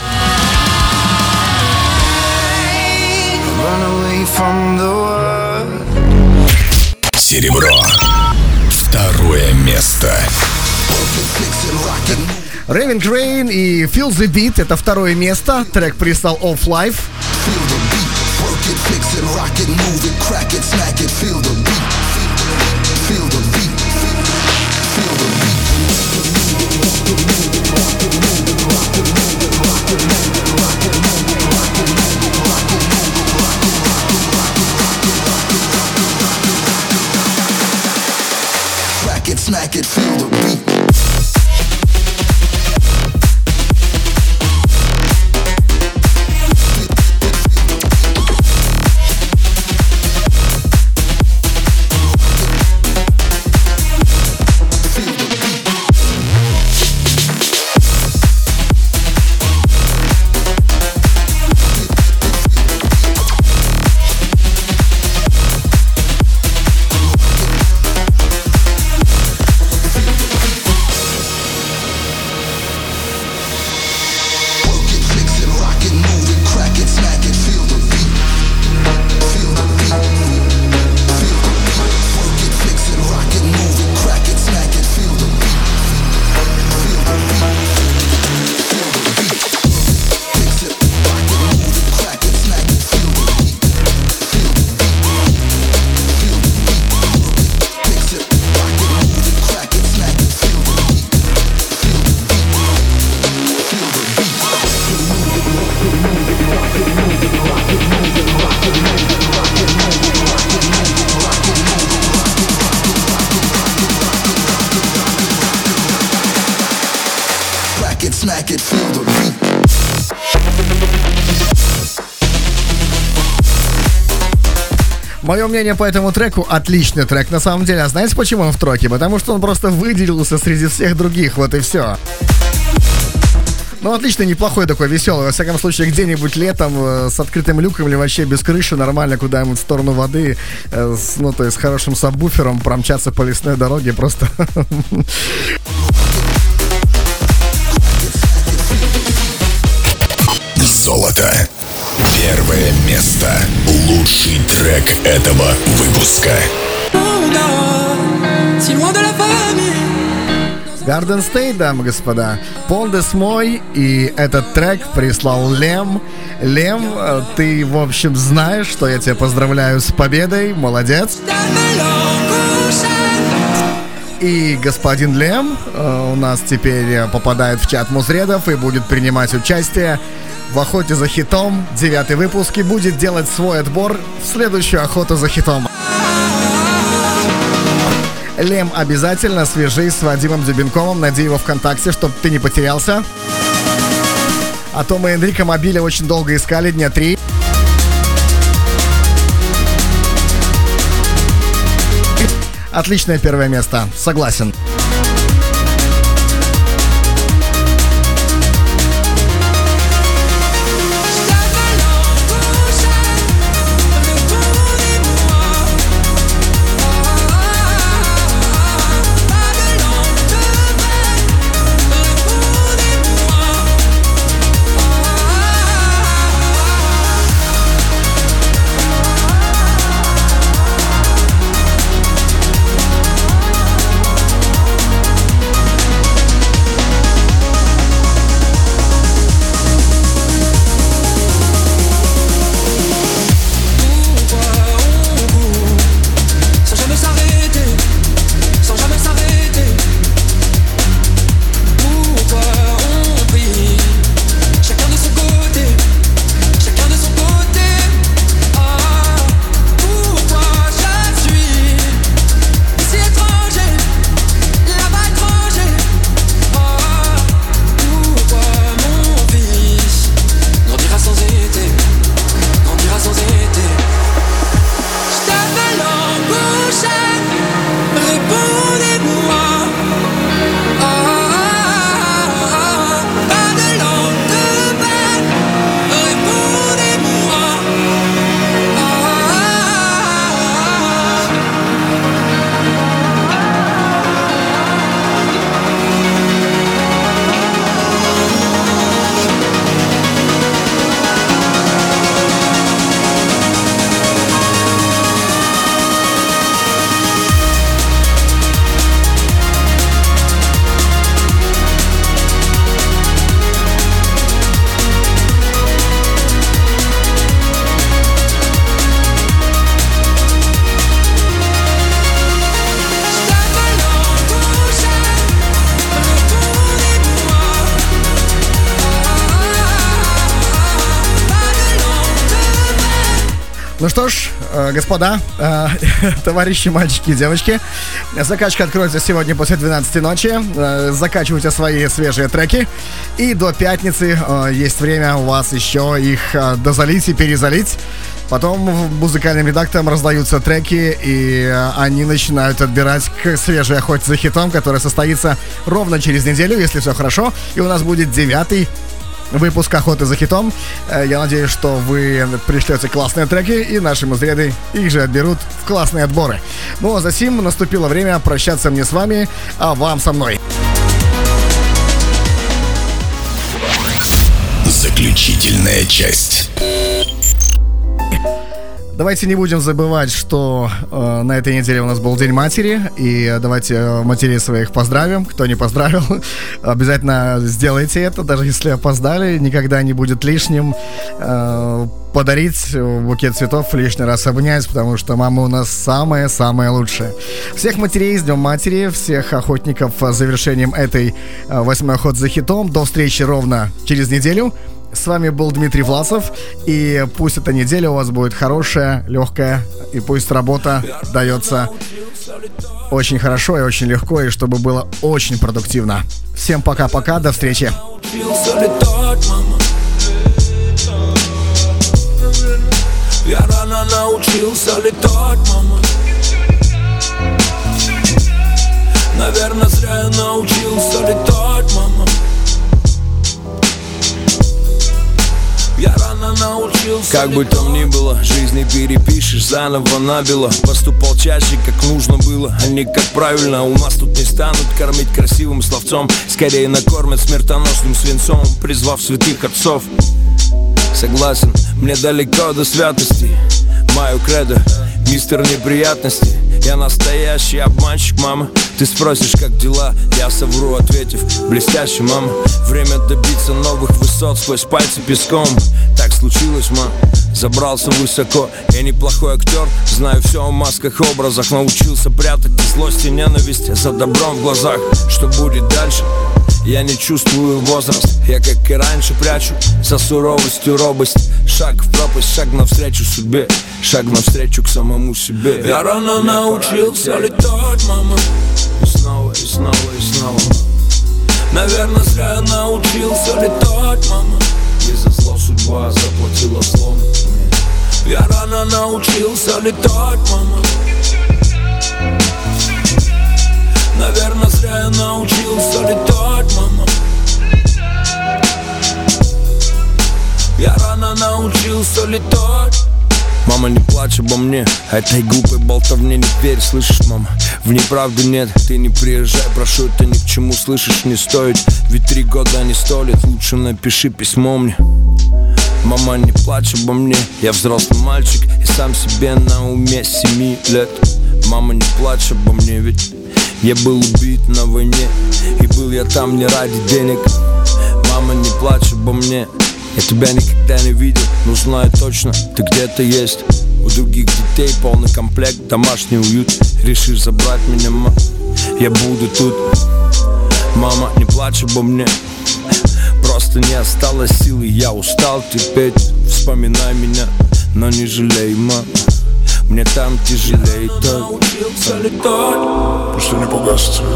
Серебро. Второе место. Raven Crane и Feel the Beat это второе место. Трек прислал Off Life. Work it, fix it, rock it, move it, crack it, smack it, feel the beat. Мнение по этому треку отличный трек на самом деле. А знаете, почему он в троке? Потому что он просто выделился среди всех других, вот и все. Ну, отлично, неплохой такой, веселый. Во всяком случае, где-нибудь летом э, с открытым люком или вообще без крыши, нормально куда-нибудь в сторону воды, э, с, ну, то есть с хорошим сабвуфером промчаться по лесной дороге просто... [LAUGHS] Лучший трек этого выпуска. Garden State, дамы и господа. Пол Мой и этот трек прислал Лем. Лем, ты, в общем, знаешь, что я тебя поздравляю с победой. Молодец. И господин Лем э, у нас теперь э, попадает в чат музредов и будет принимать участие в охоте за хитом. Девятый выпуск и будет делать свой отбор в следующую охоту за хитом. Лем, обязательно свяжись с Вадимом Дюбенковым, найди его ВКонтакте, чтобы ты не потерялся. А то мы Энрика Мобиля очень долго искали, дня три. Отличное первое место, согласен. Ну что ж, э, господа, э, [LAUGHS] товарищи, мальчики и девочки, закачка откроется сегодня после 12 ночи. Э, Закачивайте свои свежие треки. И до пятницы есть время у вас еще их дозалить и перезалить. Потом музыкальным редакторам раздаются треки, и они начинают отбирать к свежей охоте за хитом, которая состоится ровно через неделю, если все хорошо. И у нас будет девятый выпуск охоты за хитом. Э, Я надеюсь, что вы пришлете классные треки, и наши музреды их же отберут в классные отборы. Ну а за сим наступило время прощаться мне с вами, а вам со мной. Заключительная часть. Давайте не будем забывать, что э, на этой неделе у нас был День матери, и э, давайте э, матерей своих поздравим. Кто не поздравил, [LAUGHS] обязательно сделайте это, даже если опоздали, никогда не будет лишним э, подарить букет цветов, лишний раз обнять, потому что мама у нас самая-самая лучшая. Всех матерей с Днем Матери, всех охотников с завершением этой э, восьмой охоты за хитом. До встречи ровно через неделю. С вами был Дмитрий Власов, и пусть эта неделя у вас будет хорошая, легкая, и пусть работа дается очень хорошо и очень легко, и чтобы было очень продуктивно. Всем пока-пока, до встречи. Я рано научился летать, мама Наверное, зря я научился летать, мама научился Как бы там ни было, жизни перепишешь заново набело. Поступал чаще, как нужно было, а не как правильно. У нас тут не станут кормить красивым словцом Скорее накормят смертоносным свинцом, призвав святых отцов. Согласен, мне далеко до святости. Мою кредо, мистер неприятности Я настоящий обманщик, мама. Ты спросишь, как дела, я совру, ответив Блестяще, мама Время добиться новых высот сквозь пальцы песком. Так случилось, мама Забрался высоко, я неплохой актер Знаю все о масках, образах. Научился прятать злость и ненависть За добром в глазах. Что будет дальше? Я не чувствую возраст. Я как и раньше прячу За суровостью робость. Шаг в пропасть, шаг навстречу судьбе. Шаг навстречу к самому себе. Я рано научился летать, мама. И снова, и снова, и снова. Наверное, зря я научился летать, мама. И за зло судьба заплатила злом Я рано научился летать, мама. Наверное, зря я научился летать, Я рано научился летать. Мама, не плачь обо мне, этой глупой болтовне не верь, слышишь, мама? В неправду нет, ты не приезжай, прошу, это ни к чему, слышишь, не стоит. Ведь три года не сто лет, лучше напиши письмо мне. Мама, не плачь обо мне, я взрослый мальчик И сам себе на уме семи лет. Мама, не плачь обо мне, ведь я был убит на войне. И был я там не ради денег. Мама, не плачь обо мне я тебя никогда не видел, но знаю точно, ты где-то есть. У других детей полный комплект, домашний уют. Решишь забрать меня, ма, я буду тут. Мама, не плачь обо мне Просто не осталось силы, я устал терпеть Вспоминай меня, но не жалей, мама Мне там тяжелее так. Научился летать Просто не погас цвет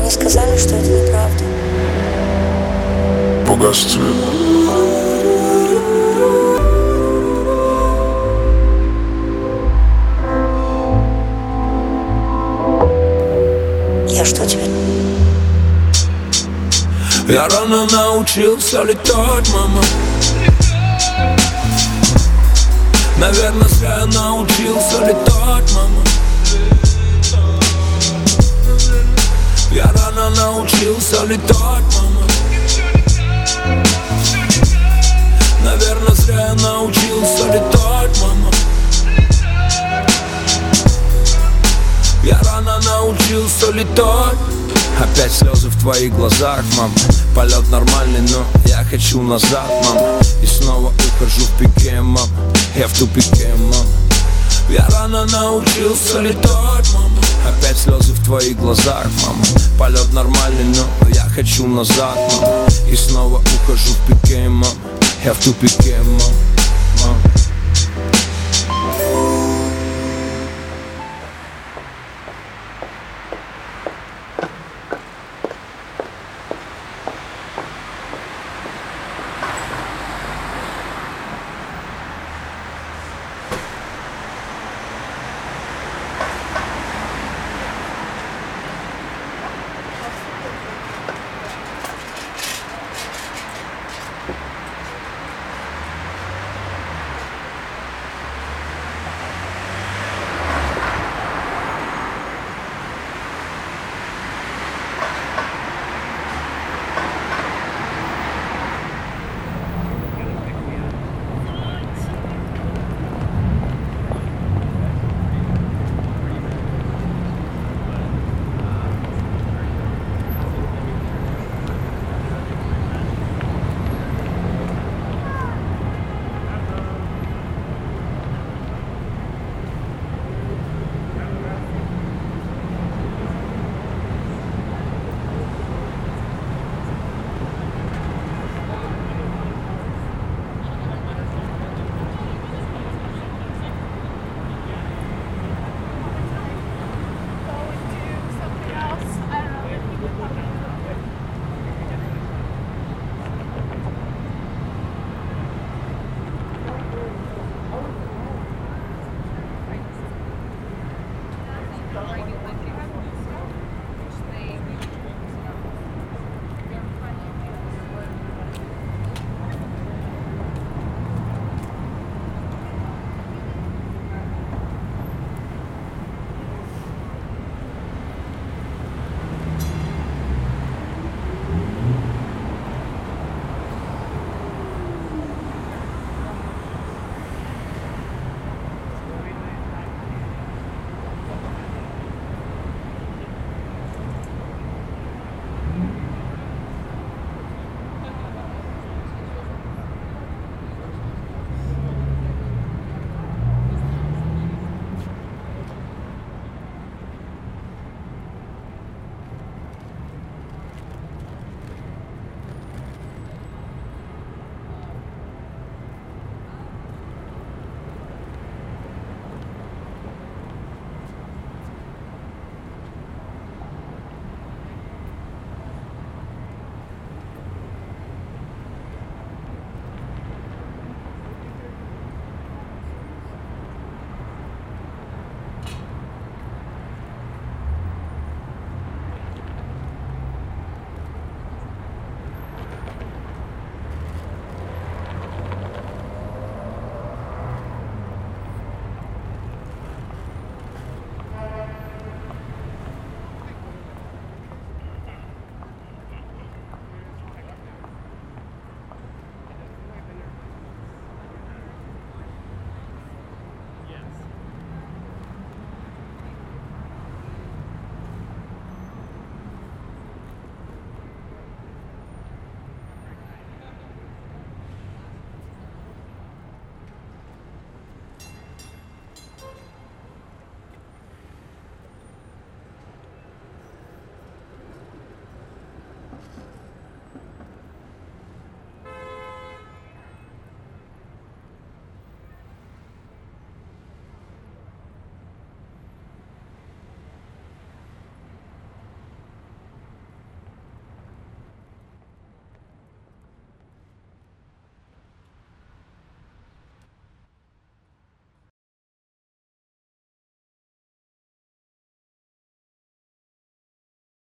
Мне сказали, что это неправда. Погас цвет Я что тебе? Я рано научился летать, мама. Наверное, зря я научился летать, мама. Я рано научился летать, научился летать, мама. Я рано научился летать. Опять слезы в твоих глазах, мам Полет нормальный, но я хочу назад, мам И снова ухожу в пике, мам Я в тупике, мам Я рано научился летать, мама. Опять слезы в твоих глазах, мам Полет нормальный, но я хочу назад, мам И снова ухожу в пике, мам Я в тупике, мам